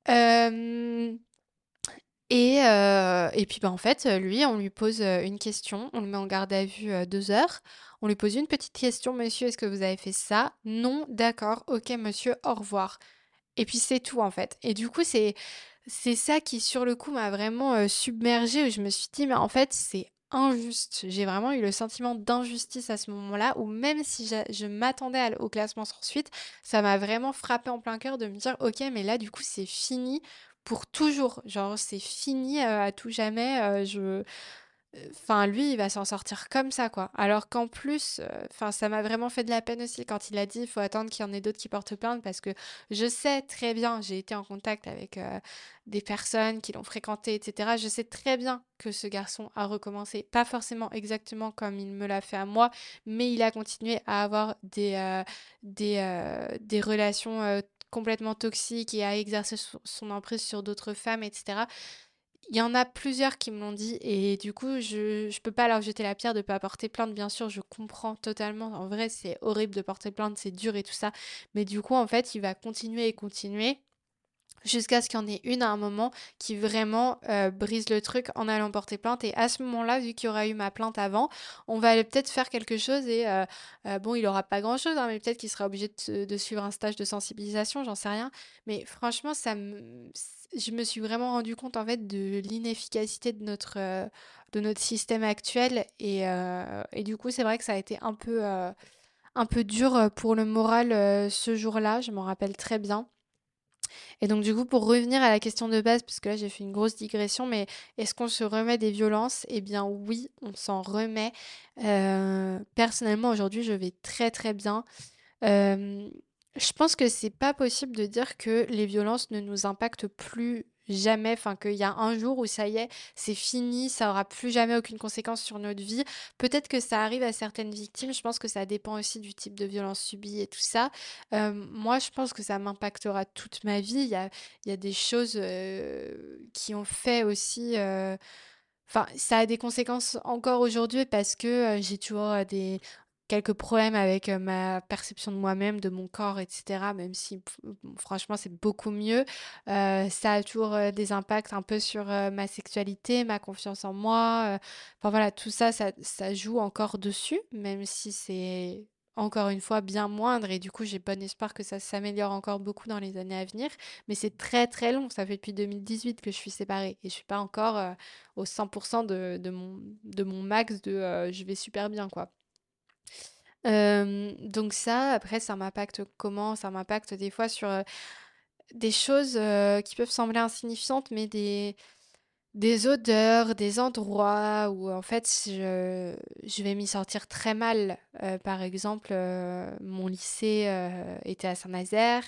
Euh, Et, et puis bah, en fait, lui, on lui pose une question, on le met en garde à vue deux heures, on lui pose une petite question, monsieur, est-ce que vous avez fait ça? Non, d'accord, ok monsieur, au revoir. Et puis c'est tout en fait. Et du coup, c'est c'est ça qui sur le coup m'a vraiment submergée où je me suis dit mais en fait, c'est injuste. J'ai vraiment eu le sentiment d'injustice à ce moment-là où même si je, m'attendais au classement sans suite, ça m'a vraiment frappé en plein cœur de me dire OK, mais là du coup, c'est fini pour toujours. Genre c'est fini à tout jamais, je Enfin, lui, il va s'en sortir comme ça, quoi. Alors qu'en plus, enfin, ça m'a vraiment fait de la peine aussi quand il a dit il faut attendre qu'il y en ait d'autres qui portent plainte parce que je sais très bien, j'ai été en contact avec des personnes qui l'ont fréquenté, etc. Je sais très bien que ce garçon a recommencé, pas forcément exactement comme il me l'a fait à moi, mais il a continué à avoir des, des, des relations complètement toxiques et à exercer son emprise sur d'autres femmes, etc. Il y en a plusieurs qui me l'ont dit et du coup, je ne peux pas leur jeter la pierre de ne pas porter plainte. Bien sûr, je comprends totalement. En vrai, c'est horrible de porter plainte, c'est dur et tout ça. Mais du coup, en fait, il va continuer et continuer jusqu'à ce qu'il y en ait une à un moment qui vraiment euh, brise le truc en allant porter plainte. Et à ce moment-là, vu qu'il y aura eu ma plainte avant, on va peut-être faire quelque chose et euh, euh, bon, il aura pas grand-chose, hein, mais peut-être qu'il sera obligé de, suivre un stage de sensibilisation, j'en sais rien. Mais franchement, ça je me suis vraiment rendu compte en fait de l'inefficacité de notre, de notre système actuel et, du coup, c'est vrai que ça a été un peu dur pour le moral ce jour-là, je m'en rappelle très bien. Et donc du coup, pour revenir à la question de base, parce que là j'ai fait une grosse digression, mais est-ce qu'on se remet des violences? Eh bien oui, on s'en remet. Euh, personnellement, aujourd'hui, je vais très très bien. Euh, je pense que c'est pas possible de dire que les violences ne nous impactent plus jamais, enfin qu'il y a un jour où ça y est, c'est fini, ça aura plus jamais aucune conséquence sur notre vie. Peut-être que ça arrive à certaines victimes, je pense que ça dépend aussi du type de violence subie et tout ça. Euh, moi, je pense que ça m'impactera toute ma vie. Il y a, y a des choses euh, qui ont fait aussi... Euh, enfin, ça a des conséquences encore aujourd'hui parce que j'ai toujours des, quelques problèmes avec ma perception de moi-même, de mon corps, etc. Même si franchement c'est beaucoup mieux. ça a toujours des impacts un peu sur ma sexualité, ma confiance en moi. Enfin voilà, tout ça, ça, ça joue encore dessus, même si c'est encore une fois bien moindre et du coup j'ai bon espoir que ça s'améliore encore beaucoup dans les années à venir mais c'est très très long ça fait depuis 2018 que je suis séparée et je suis pas encore au 100% de, de, mon, de mon max de je vais super bien quoi donc ça, après, ça m'impacte comment? Ça m'impacte des fois sur, des choses, qui peuvent sembler insignifiantes, mais des des odeurs, des endroits où en fait je je vais m'y sentir très mal. par exemple, mon lycée, était à Saint-Nazaire.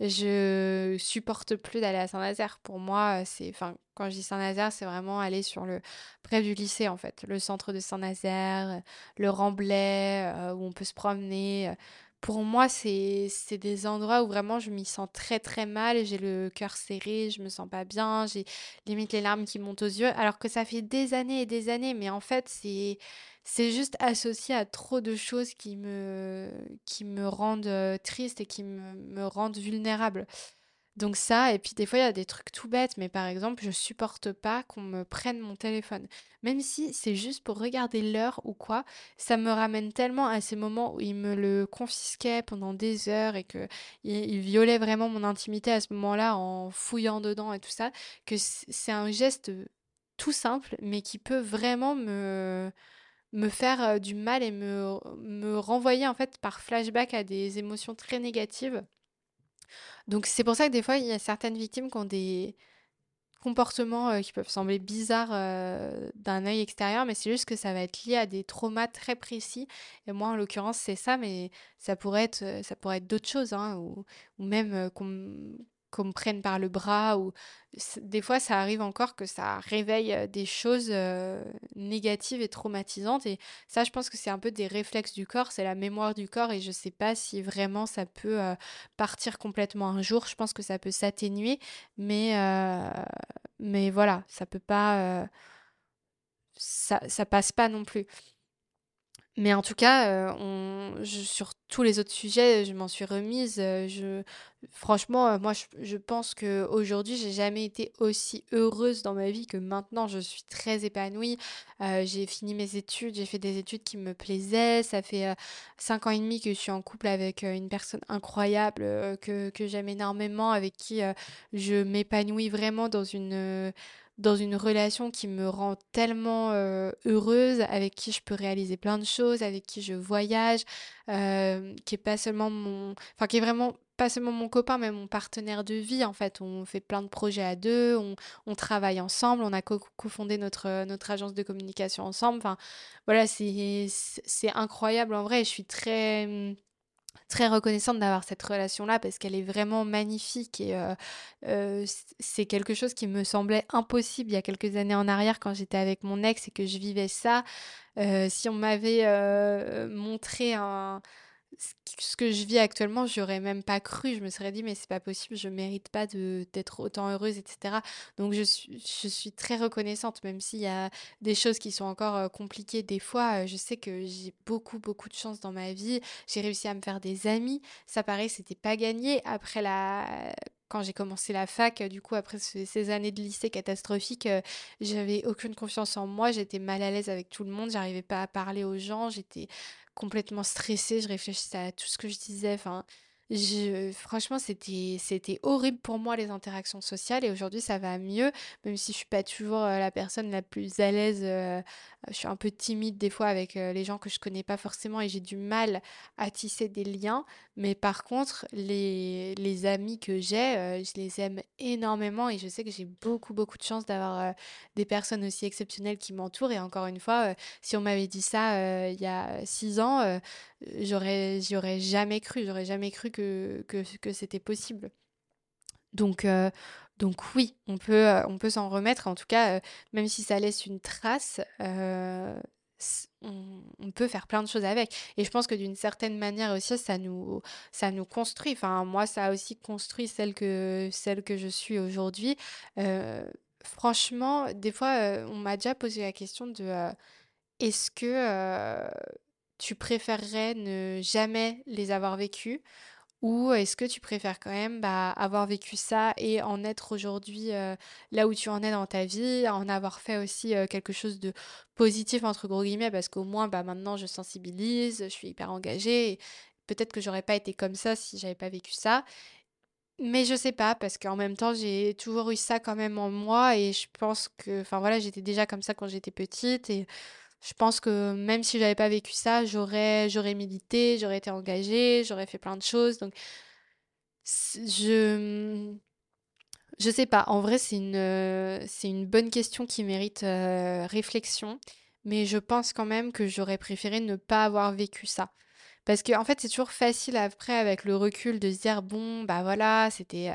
Je supporte plus d'aller à Saint-Nazaire. Pour moi, c'est, enfin, quand je dis Saint-Nazaire, c'est vraiment aller sur le près du lycée en fait, le centre de Saint-Nazaire, le Remblai euh, où on peut se promener. Pour moi, c'est c'est des endroits où vraiment je m'y sens très très mal, j'ai le cœur serré, je me sens pas bien, j'ai limite les larmes qui montent aux yeux, alors que ça fait des années et des années, mais en fait, c'est c'est juste associé à trop de choses qui me, qui me rendent triste et qui me, me rendent vulnérable. Donc ça, et puis des fois il y a des trucs tout bêtes, mais par exemple, je supporte pas qu'on me prenne mon téléphone. Même si c'est juste pour regarder l'heure ou quoi, ça me ramène tellement à ces moments où il me le confisquait pendant des heures et que il, violait vraiment mon intimité à ce moment-là en fouillant dedans et tout ça, que c'est un geste tout simple, mais qui peut vraiment me me faire du mal et me, me renvoyer en fait par flashback à des émotions très négatives. Donc c'est pour ça que des fois il y a certaines victimes qui ont des comportements qui peuvent sembler bizarres d'un œil extérieur, mais c'est juste que ça va être lié à des traumas très précis. Et moi en l'occurrence c'est ça, mais ça pourrait être être d'autres choses, hein, ou, ou même qu'on me prenne par le bras ou des fois ça arrive encore que ça réveille des choses négatives et traumatisantes et ça je pense que c'est un peu des réflexes du corps, c'est la mémoire du corps et je sais pas si vraiment ça peut partir complètement un jour, je pense que ça peut s'atténuer mais mais voilà, ça peut pas ça, ça passe pas non plus. Mais en tout cas, on sur tous les autres sujets, je m'en suis remise, je franchement, moi je je pense qu'aujourd'hui, j'ai jamais été aussi heureuse dans ma vie que maintenant. Je suis très épanouie, j'ai fini mes études, j'ai fait des études qui me plaisaient. Ça fait, 5 ans et demi que je suis en couple avec, une personne incroyable, que que j'aime énormément, avec qui, je m'épanouis vraiment dans une, dans une relation qui me rend tellement heureuse, avec qui je peux réaliser plein de choses, avec qui je voyage, qui est pas seulement mon, enfin qui est vraiment pas seulement mon copain, mais mon partenaire de vie. En fait, on fait plein de projets à deux, on, travaille ensemble, on a cofondé notre, notre agence de communication ensemble. Enfin, voilà, c'est incroyable en vrai. Je suis très très reconnaissante d'avoir cette relation-là parce qu'elle est vraiment magnifique et euh, euh, c'est quelque chose qui me semblait impossible il y a quelques années en arrière quand j'étais avec mon ex et que je vivais ça. Euh, si on m'avait montré un, ce que je vis actuellement, j'aurais même pas cru. Je me serais dit, mais c'est pas possible, je mérite pas d'être autant heureuse, etc. Donc je suis, je suis très reconnaissante, même s'il y a des choses qui sont encore compliquées des fois. Je sais que j'ai beaucoup, beaucoup de chance dans ma vie. J'ai réussi à me faire des amis. Ça paraît, c'était pas gagné. Après la quand j'ai commencé la fac, du coup, après ces années de lycée catastrophiques, j'avais aucune confiance en moi, j'étais mal à l'aise avec tout le monde, j'arrivais pas à parler aux gens, j'étais complètement stressée, je réfléchissais à tout ce que je disais. Enfin, franchement, c'était, horrible pour moi les interactions sociales et aujourd'hui ça va mieux, même si je suis pas toujours euh, la personne la plus à l'aise. Euh, je suis un peu timide des fois avec euh, les gens que je connais pas forcément et j'ai du mal à tisser des liens. Mais par contre, les, les amis que j'ai, je les aime énormément et je sais que j'ai beaucoup beaucoup de chance d'avoir des personnes aussi exceptionnelles qui m'entourent. Et encore une fois, si on m'avait dit ça il y a six ans, j'aurais, j'y aurais jamais cru. J'aurais jamais cru que, que, que c'était possible. Donc, euh, donc oui, on peut, euh, on peut s'en remettre. En tout cas, euh, même si ça laisse une trace, on, on peut faire plein de choses avec. Et je pense que d'une certaine manière aussi, ça nous, ça nous construit. Enfin, moi, ça a aussi construit celle que, celle que je suis aujourd'hui. franchement, des fois, on m'a déjà posé la question de est-ce que tu préférerais ne jamais les avoir vécus ou est-ce que tu préfères quand même bah, avoir vécu ça et en être aujourd'hui euh, là où tu en es dans ta vie, en avoir fait aussi euh, quelque chose de positif entre gros guillemets? Parce qu'au moins bah, maintenant je sensibilise, je suis hyper engagée. Peut-être que j'aurais pas été comme ça si j'avais pas vécu ça. Mais je sais pas parce qu'en même temps j'ai toujours eu ça quand même en moi et je pense que enfin j'étais déjà comme ça quand j'étais petite et je pense que même si j'avais pas vécu ça, j'aurais j'aurais milité, j'aurais été engagée, j'aurais fait plein de choses. Donc je je sais pas. En vrai, c'est une c'est une bonne question qui mérite euh, réflexion, mais je pense quand même que j'aurais préféré ne pas avoir vécu ça. Parce que en fait, c'est toujours facile après, avec le recul, de se dire, bon, bah voilà, c'était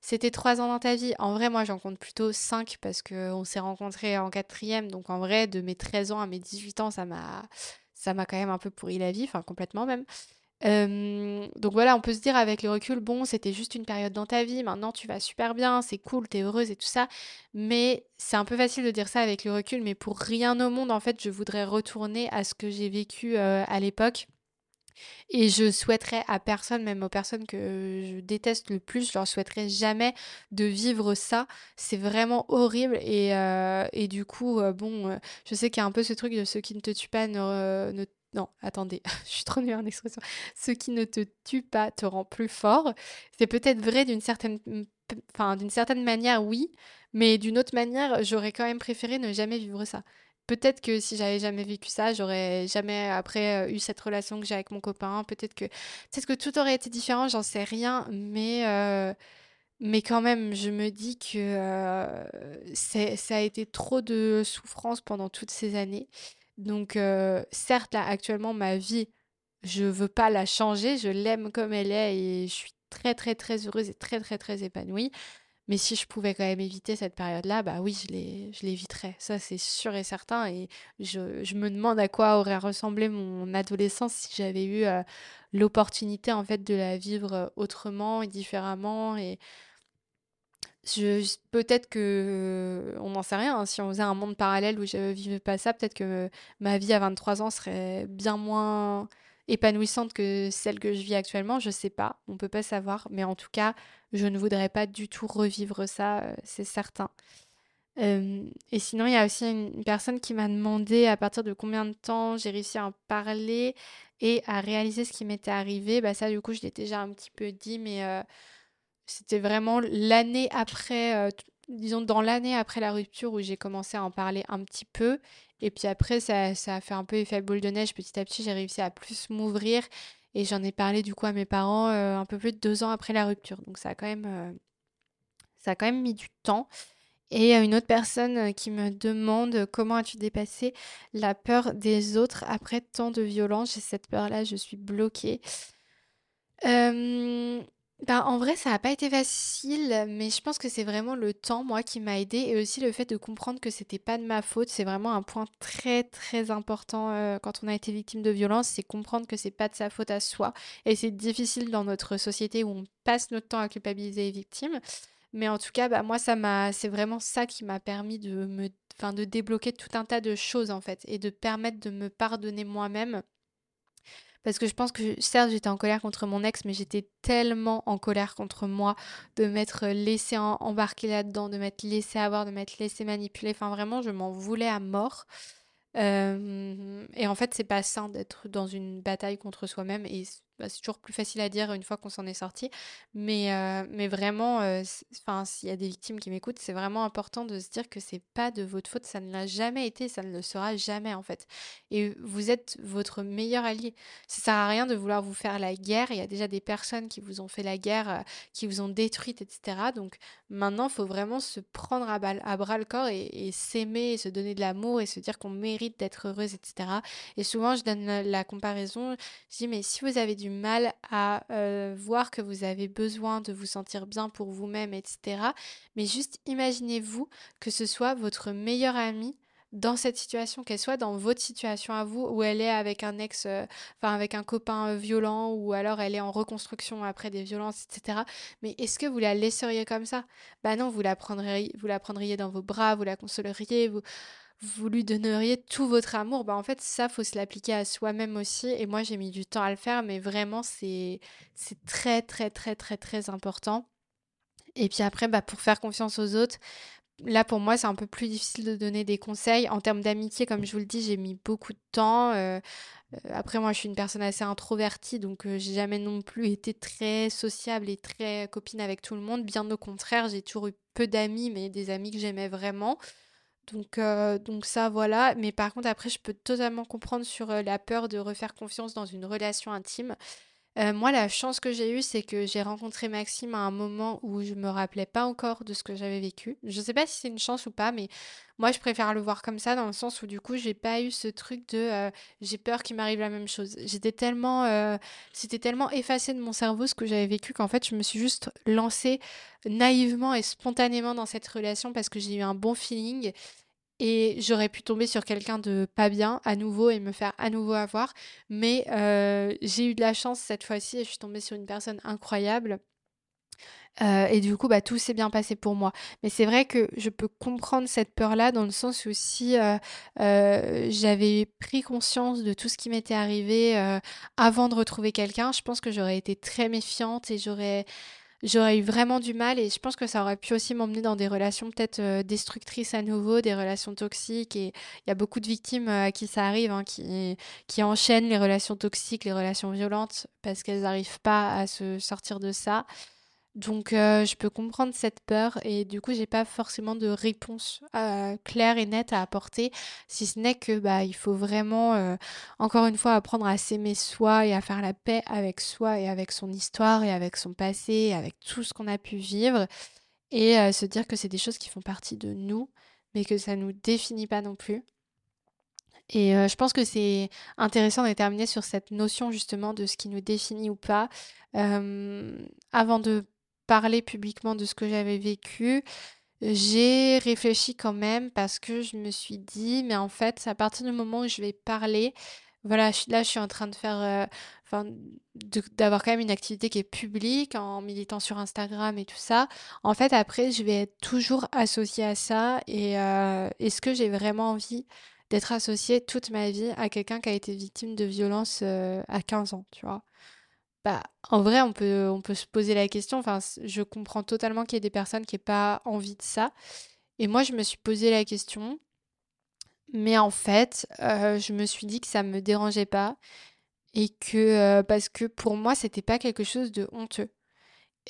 c'était trois ans dans ta vie. En vrai, moi, j'en compte plutôt cinq parce qu'on s'est rencontrés en quatrième. Donc, en vrai, de mes 13 ans à mes 18 ans, ça m'a ça m'a quand même un peu pourri la vie, enfin complètement même. Donc voilà, on peut se dire avec le recul, bon, c'était juste une période dans ta vie, maintenant tu vas super bien, c'est cool, t'es heureuse et tout ça. Mais c'est un peu facile de dire ça avec le recul, mais pour rien au monde, en fait, je voudrais retourner à ce que j'ai vécu à l'époque. Et je souhaiterais à personne, même aux personnes que je déteste le plus, je leur souhaiterais jamais de vivre ça. C'est vraiment horrible. Et, euh, et du coup, euh, bon, euh, je sais qu'il y a un peu ce truc de ceux qui ne te tuent pas ne, ne non, attendez, je suis trop nulle en expression. Ce qui ne te tue pas te rend plus fort. C'est peut-être vrai d'une certaine, enfin, d'une certaine manière, oui, mais d'une autre manière, j'aurais quand même préféré ne jamais vivre ça. Peut-être que si j'avais jamais vécu ça, j'aurais jamais après euh, eu cette relation que j'ai avec mon copain. Peut-être que, tout aurait été différent, j'en sais rien. Mais, euh, quand même, je me dis que euh, ça a été trop de souffrance pendant toutes ces années. Donc, certes, là, actuellement, ma vie, je veux pas la changer. Je l'aime comme elle est et je suis très, très, très heureuse et très, très, très épanouie. Mais si je pouvais quand même éviter cette période-là, bah oui, je l'é- je l'éviterais. Ça, c'est sûr et certain. Et je, me demande à quoi aurait ressemblé mon adolescence si j'avais eu euh, l'opportunité, en fait, de la vivre euh, autrement et différemment. Et peut-être que on n'en sait rien, hein, si on faisait un monde parallèle où je vivais pas ça, peut-être que ma vie à 23 ans serait bien moins épanouissante que celle que je vis actuellement, je sais pas, on peut pas savoir, mais en tout cas, je ne voudrais pas du tout revivre ça, euh, c'est certain. Euh, et sinon, il y a aussi une personne qui m'a demandé à partir de combien de temps j'ai réussi à en parler et à réaliser ce qui m'était arrivé. Bah ça, du coup, je l'ai déjà un petit peu dit, mais euh, c'était vraiment l'année après, disons dans l'année après la rupture où j'ai commencé à en parler un petit peu. Et puis après, ça, ça a fait un peu effet boule de neige. Petit à petit, j'ai réussi à plus m'ouvrir. Et j'en ai parlé du coup à mes parents euh, un peu plus de deux ans après la rupture. Donc ça a quand même, euh, ça a quand même mis du temps. Et une autre personne euh, qui me demande comment as-tu dépassé la peur des autres après tant de violence? J'ai cette peur-là, je suis bloquée. Ben, en vrai, ça n'a pas été facile, mais je pense que c'est vraiment le temps, moi, qui m'a aidée et aussi le fait de comprendre que c'était pas de ma faute. C'est vraiment un point très, très important euh, quand on a été victime de violence, c'est comprendre que c'est pas de sa faute à soi. Et c'est difficile dans notre société où on passe notre temps à culpabiliser les victimes. Mais en tout cas, bah, moi, ça m'a, c'est vraiment ça qui m'a permis de me, enfin, de débloquer tout un tas de choses, en fait, et de permettre de me pardonner moi-même parce que je pense que certes j'étais en colère contre mon ex, mais j'étais tellement en colère contre moi de m'être laissé embarquer là-dedans, de m'être laissé avoir, de m'être laissé manipuler. Enfin vraiment, je m'en voulais à mort. Euh, et en fait, c'est pas sain d'être dans une bataille contre soi-même. Bah, c'est toujours plus facile à dire une fois qu'on s'en est sorti. Mais, euh, mais vraiment, euh, s'il y a des victimes qui m'écoutent, c'est vraiment important de se dire que c'est pas de votre faute, ça ne l'a jamais été, ça ne le sera jamais en fait. Et vous êtes votre meilleur allié. Ça sert à rien de vouloir vous faire la guerre. Il y a déjà des personnes qui vous ont fait la guerre, euh, qui vous ont détruite, etc. Donc maintenant, il faut vraiment se prendre à, à bras le corps et, et s'aimer, se donner de l'amour et se dire qu'on mérite d'être heureuse, etc. Et souvent, je donne la comparaison. Je dis, mais si vous avez du mal à euh, voir que vous avez besoin de vous sentir bien pour vous-même, etc. Mais juste imaginez-vous que ce soit votre meilleure amie dans cette situation, qu'elle soit dans votre situation à vous, où elle est avec un ex, euh, enfin avec un copain euh, violent, ou alors elle est en reconstruction après des violences, etc. Mais est-ce que vous la laisseriez comme ça? Bah non, vous la prendriez, vous la prendriez dans vos bras, vous la consoleriez, vous vous lui donneriez tout votre amour, bah en fait ça faut se l'appliquer à soi-même aussi et moi j'ai mis du temps à le faire mais vraiment c'est très très très très très important. Et puis après bah pour faire confiance aux autres, là pour moi c'est un peu plus difficile de donner des conseils en termes d'amitié comme je vous le dis, j'ai mis beaucoup de temps euh, euh, après moi je suis une personne assez introvertie donc euh, j'ai jamais non plus été très sociable et très copine avec tout le monde, bien au contraire, j'ai toujours eu peu d'amis mais des amis que j'aimais vraiment. Donc, euh, donc ça, voilà. Mais par contre, après, je peux totalement comprendre sur euh, la peur de refaire confiance dans une relation intime. Euh, moi, la chance que j'ai eue, c'est que j'ai rencontré Maxime à un moment où je me rappelais pas encore de ce que j'avais vécu. Je sais pas si c'est une chance ou pas, mais moi, je préfère le voir comme ça, dans le sens où du coup, j'ai pas eu ce truc de j'ai peur qu'il m'arrive la même chose. J'étais tellement, c'était tellement effacé de mon cerveau ce que j'avais vécu qu'en fait, je me suis juste lancée naïvement et spontanément dans cette relation parce que j'ai eu un bon feeling et j'aurais pu tomber sur quelqu'un de pas bien à nouveau et me faire à nouveau avoir. Mais euh, j'ai eu de la chance cette fois-ci et je suis tombée sur une personne incroyable. Euh, et du coup, bah, tout s'est bien passé pour moi. Mais c'est vrai que je peux comprendre cette peur-là dans le sens où si euh, j'avais pris conscience de tout ce qui m'était arrivé avant de retrouver quelqu'un, je pense que j'aurais été très méfiante et j'aurais j'aurais eu vraiment du mal et je pense que ça aurait pu aussi m'emmener dans des relations peut-être euh, destructrices à nouveau, des relations toxiques et il y a beaucoup de victimes euh, à qui ça arrive, hein, qui, qui enchaînent les relations toxiques, les relations violentes parce qu'elles n'arrivent pas à se sortir de ça. Donc euh, je peux comprendre cette peur et du coup j'ai pas forcément de réponse euh, claire et nette à apporter, si ce n'est que bah il faut vraiment euh, encore une fois apprendre à s'aimer soi et à faire la paix avec soi et avec son histoire et avec son passé avec tout ce qu'on a pu vivre et se dire que c'est des choses qui font partie de nous mais que ça nous définit pas non plus. Et je pense que c'est intéressant de terminer sur cette notion justement de ce qui nous définit ou pas. avant de parler publiquement de ce que j'avais vécu, j'ai réfléchi quand même parce que je me suis dit, mais en fait, à partir du moment où je vais parler, voilà, là, je suis en train de faire, enfin, d'avoir quand même une activité qui est publique en militant sur Instagram et tout ça. En fait, après, je vais être toujours associée à ça. Et est-ce que j'ai vraiment envie d'être associée toute ma vie à quelqu'un qui a été victime de violence à 15 ans, tu vois? Bah, en vrai, on peut, on peut se poser la question. Je comprends totalement qu'il y ait des personnes qui n'aient pas envie de ça. Et moi, je me suis posé la question. Mais en fait, je me suis dit que ça me dérangeait pas et que, parce que pour moi, c'était pas quelque chose de honteux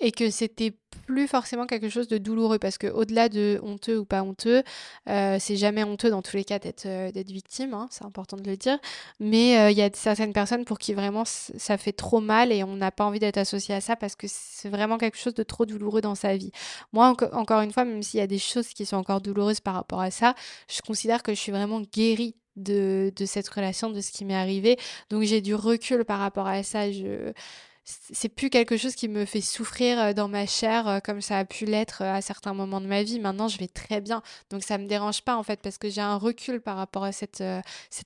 et que c'était plus forcément quelque chose de douloureux parce que au-delà de honteux ou pas honteux, euh, c'est jamais honteux dans tous les cas d'être euh, victime, hein, c'est important de le dire. Mais euh, il y a certaines personnes pour qui vraiment ça fait trop mal et on n'a pas envie d'être associé à ça parce que c'est vraiment quelque chose de trop douloureux dans sa vie. Moi, encore une fois, même s'il y a des choses qui sont encore douloureuses par rapport à ça, je considère que je suis vraiment guérie de, de cette relation, de ce qui m'est arrivé. Donc j'ai du recul par rapport à ça. Je c'est plus quelque chose qui me fait souffrir euh, dans ma chair euh, comme ça a pu l'être euh, à certains moments de ma vie. Maintenant, je vais très bien. Donc ça me dérange pas en fait parce que j'ai un recul par rapport à cette,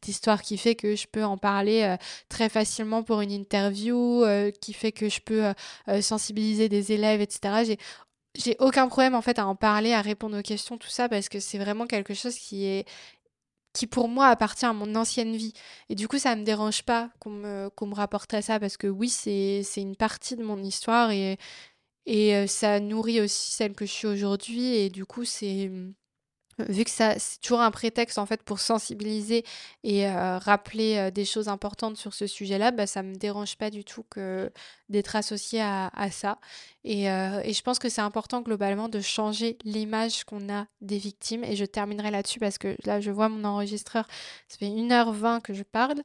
histoire qui fait que je peux en parler très facilement pour une interview, qui fait que je peux sensibiliser des élèves, etc. J'ai aucun problème en fait à en parler, à répondre aux questions, tout ça, parce que c'est vraiment quelque chose qui est qui pour moi appartient à mon ancienne vie. Et du coup, ça me dérange pas qu'on me, me rapporte à ça parce que oui, c'est, c'est une partie de mon histoire et, et euh, ça nourrit aussi celle que je suis aujourd'hui. Et du coup, c'est vu que ça c'est toujours un prétexte en fait pour sensibiliser et euh, rappeler euh, des choses importantes sur ce sujet-là, bah, ça me dérange pas du tout d'être associé à, ça. Et, euh, et, je pense que c'est important globalement de changer l'image qu'on a des victimes. Et je terminerai là-dessus parce que là, je vois mon enregistreur, ça fait 1h20 que je parle.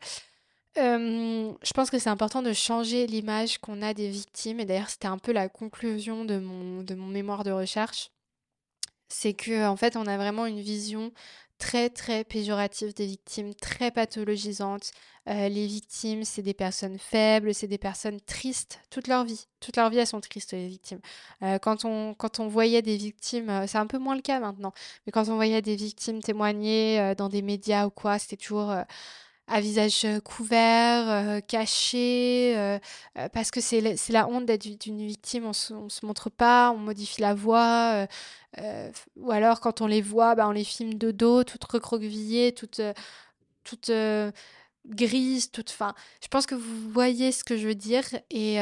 je pense que c'est important de changer l'image qu'on a des victimes. Et d'ailleurs, c'était un peu la conclusion de mon, de mon mémoire de recherche c'est que en fait on a vraiment une vision très très péjorative des victimes, très pathologisante. Euh, les victimes, c'est des personnes faibles, c'est des personnes tristes toute leur vie. Toute leur vie, elles sont tristes, les victimes. Euh, quand, on, quand on voyait des victimes, euh, c'est un peu moins le cas maintenant, mais quand on voyait des victimes témoigner dans des médias ou quoi, c'était toujours à visage couvert, caché, parce que c'est la, honte d'être une victime, on se, se montre pas, on modifie la voix, ou alors quand on les voit, bah, on les filme de dos, toutes recroquevillées, toutes, toutes grises, toutes. Enfin, je pense que vous voyez ce que je veux dire, et,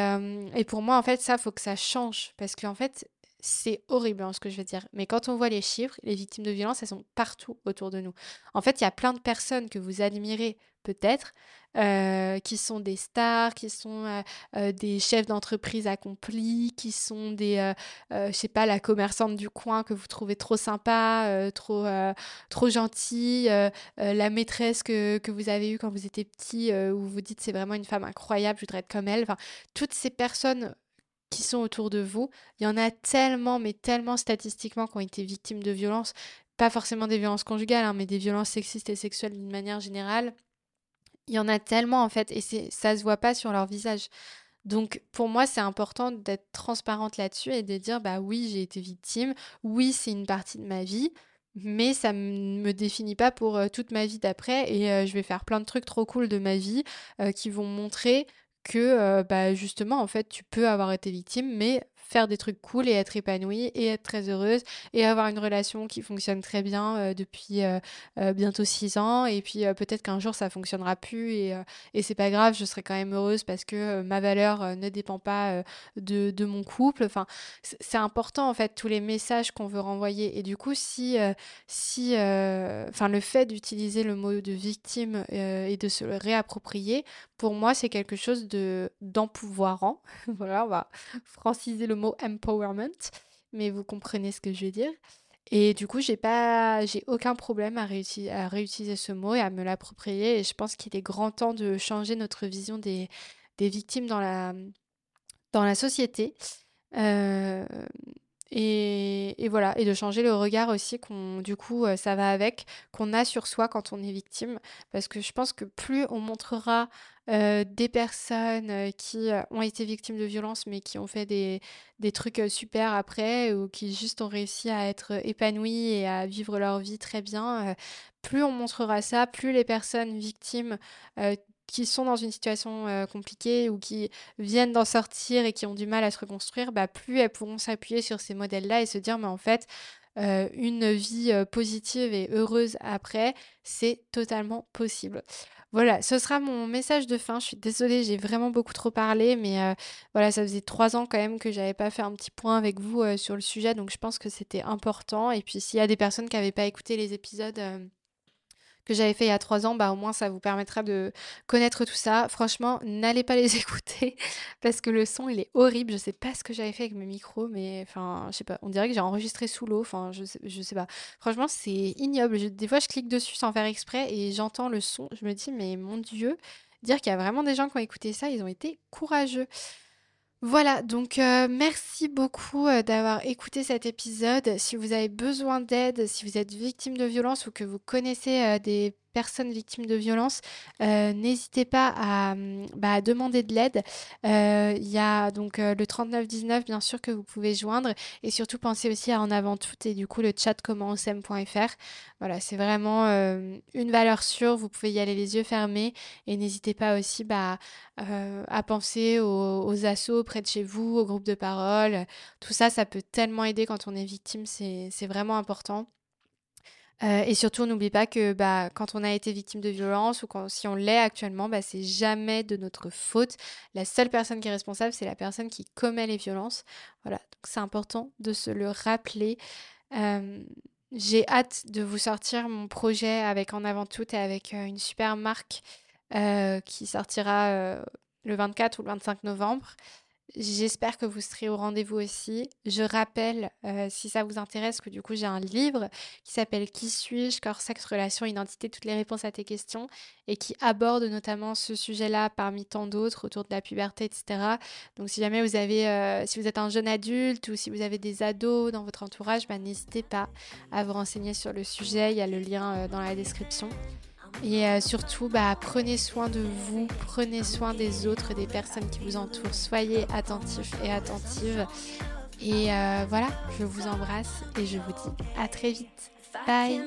et pour moi, en fait, ça, faut que ça change, parce qu'en fait, c'est horrible hein, ce que je veux dire. Mais quand on voit les chiffres, les victimes de violence, elles sont partout autour de nous. En fait, il y a plein de personnes que vous admirez peut-être, euh, qui sont des stars, qui sont euh, euh, des chefs d'entreprise accomplis, qui sont des, je sais pas, la commerçante du coin que vous trouvez trop sympa, trop, trop gentille, la maîtresse que, que, vous avez eue quand vous étiez petit, où vous vous dites c'est vraiment une femme incroyable, je voudrais être comme elle. Enfin, toutes ces personnes qui sont autour de vous. Il y en a tellement, mais tellement statistiquement qui ont été victimes de violences, pas forcément des violences conjugales, hein, mais des violences sexistes et sexuelles d'une manière générale. Il y en a tellement en fait, et ça se voit pas sur leur visage. Donc pour moi, c'est important d'être transparente là-dessus et de dire bah oui, j'ai été victime, oui, c'est une partie de ma vie, mais ça ne me définit pas pour euh, toute ma vie d'après et euh, je vais faire plein de trucs trop cool de ma vie euh, qui vont montrer que bah, justement en fait tu peux avoir été victime mais faire des trucs cool et être épanouie et être très heureuse et avoir une relation qui fonctionne très bien depuis bientôt six ans et puis peut-être qu'un jour ça fonctionnera plus et, et c'est pas grave je serai quand même heureuse parce que ma valeur ne dépend pas de, de, mon couple. Enfin c'est important en fait tous les messages qu'on veut renvoyer et du coup si si le fait d'utiliser le mot de victime et de se le réapproprier pour moi c'est quelque chose de d'empouvoirant voilà on va franciser le mot empowerment, mais vous comprenez ce que je veux dire. Et du coup, j'ai pas, j'ai aucun problème à, à, réutiliser ce mot et à me l'approprier. Et je pense qu'il est grand temps de changer notre vision des, des victimes dans la, dans la société. Euh, et, voilà, et de changer le regard aussi qu'on, du coup, euh, ça va avec, qu'on a sur soi quand on est victime. Parce que je pense que plus on montrera euh, des personnes euh, qui ont été victimes de violences, mais qui ont fait des, des trucs super après, ou qui juste ont réussi à être épanouies et à vivre leur vie très bien, plus on montrera ça, plus les personnes victimes qui sont dans une situation compliquée ou qui viennent d'en sortir et qui ont du mal à se reconstruire, bah, plus elles pourront s'appuyer sur ces modèles-là et se dire, mais en fait, une vie positive et heureuse après, c'est totalement possible. Voilà, ce sera mon message de fin. Je suis désolée, j'ai vraiment beaucoup trop parlé, mais voilà, ça faisait trois ans quand même que j'avais pas fait un petit point avec vous sur le sujet, donc je pense que c'était important. Et puis s'il y a des personnes qui n'avaient pas écouté les épisodes que j'avais fait il y a trois ans, bah au moins ça vous permettra de connaître tout ça. Franchement, n'allez pas les écouter parce que le son il est horrible. Je sais pas ce que j'avais fait avec mes micros, mais enfin, je sais pas. On dirait que j'ai enregistré sous l'eau. Enfin, je sais, pas. Franchement, c'est ignoble. des fois, je clique dessus sans faire exprès et j'entends le son. Je me dis, mais mon Dieu, dire qu'il y a vraiment des gens qui ont écouté ça, ils ont été courageux. Voilà, donc euh, merci beaucoup euh, d'avoir écouté cet épisode. Si vous avez besoin d'aide, si vous êtes victime de violence ou que vous connaissez euh, des personnes victimes de violence, euh, n'hésitez pas à, hum, bah, demander de l'aide. Euh, il y a donc euh, le 3919 bien sûr que vous pouvez joindre et surtout pensez aussi à en avant tout et du coup le chat commentsem.fr. Voilà, c'est vraiment une valeur sûre, vous pouvez y aller les yeux fermés et n'hésitez pas aussi bah, à penser aux, assos près de chez vous, aux groupes de parole. Tout ça, ça peut tellement aider quand on est victime, c'est vraiment important. Euh, et surtout, n'oublie pas que bah, quand on a été victime de violence ou quand, si on l'est actuellement, bah, c'est jamais de notre faute. La seule personne qui est responsable, c'est la personne qui commet les violences. Voilà, donc c'est important de se le rappeler. Euh, j'ai hâte de vous sortir mon projet avec En avant tout et avec euh, une super marque qui sortira le 24 ou le 25 novembre. J'espère que vous serez au rendez-vous aussi. Je rappelle, euh, si ça vous intéresse, que du coup j'ai un livre qui s'appelle Qui suis-je? Corps, sexe, relation, identité, toutes les réponses à tes questions et qui aborde notamment ce sujet-là parmi tant d'autres autour de la puberté, etc. Donc si jamais vous avez, euh, si vous êtes un jeune adulte ou si vous avez des ados dans votre entourage, bah, n'hésitez pas à vous renseigner sur le sujet. Il y a le lien euh, dans la description. Et euh, surtout, bah, prenez soin de vous, prenez soin des autres, des personnes qui vous entourent. Soyez attentifs et attentives. Et euh, voilà, je vous embrasse et je vous dis à très vite. Bye.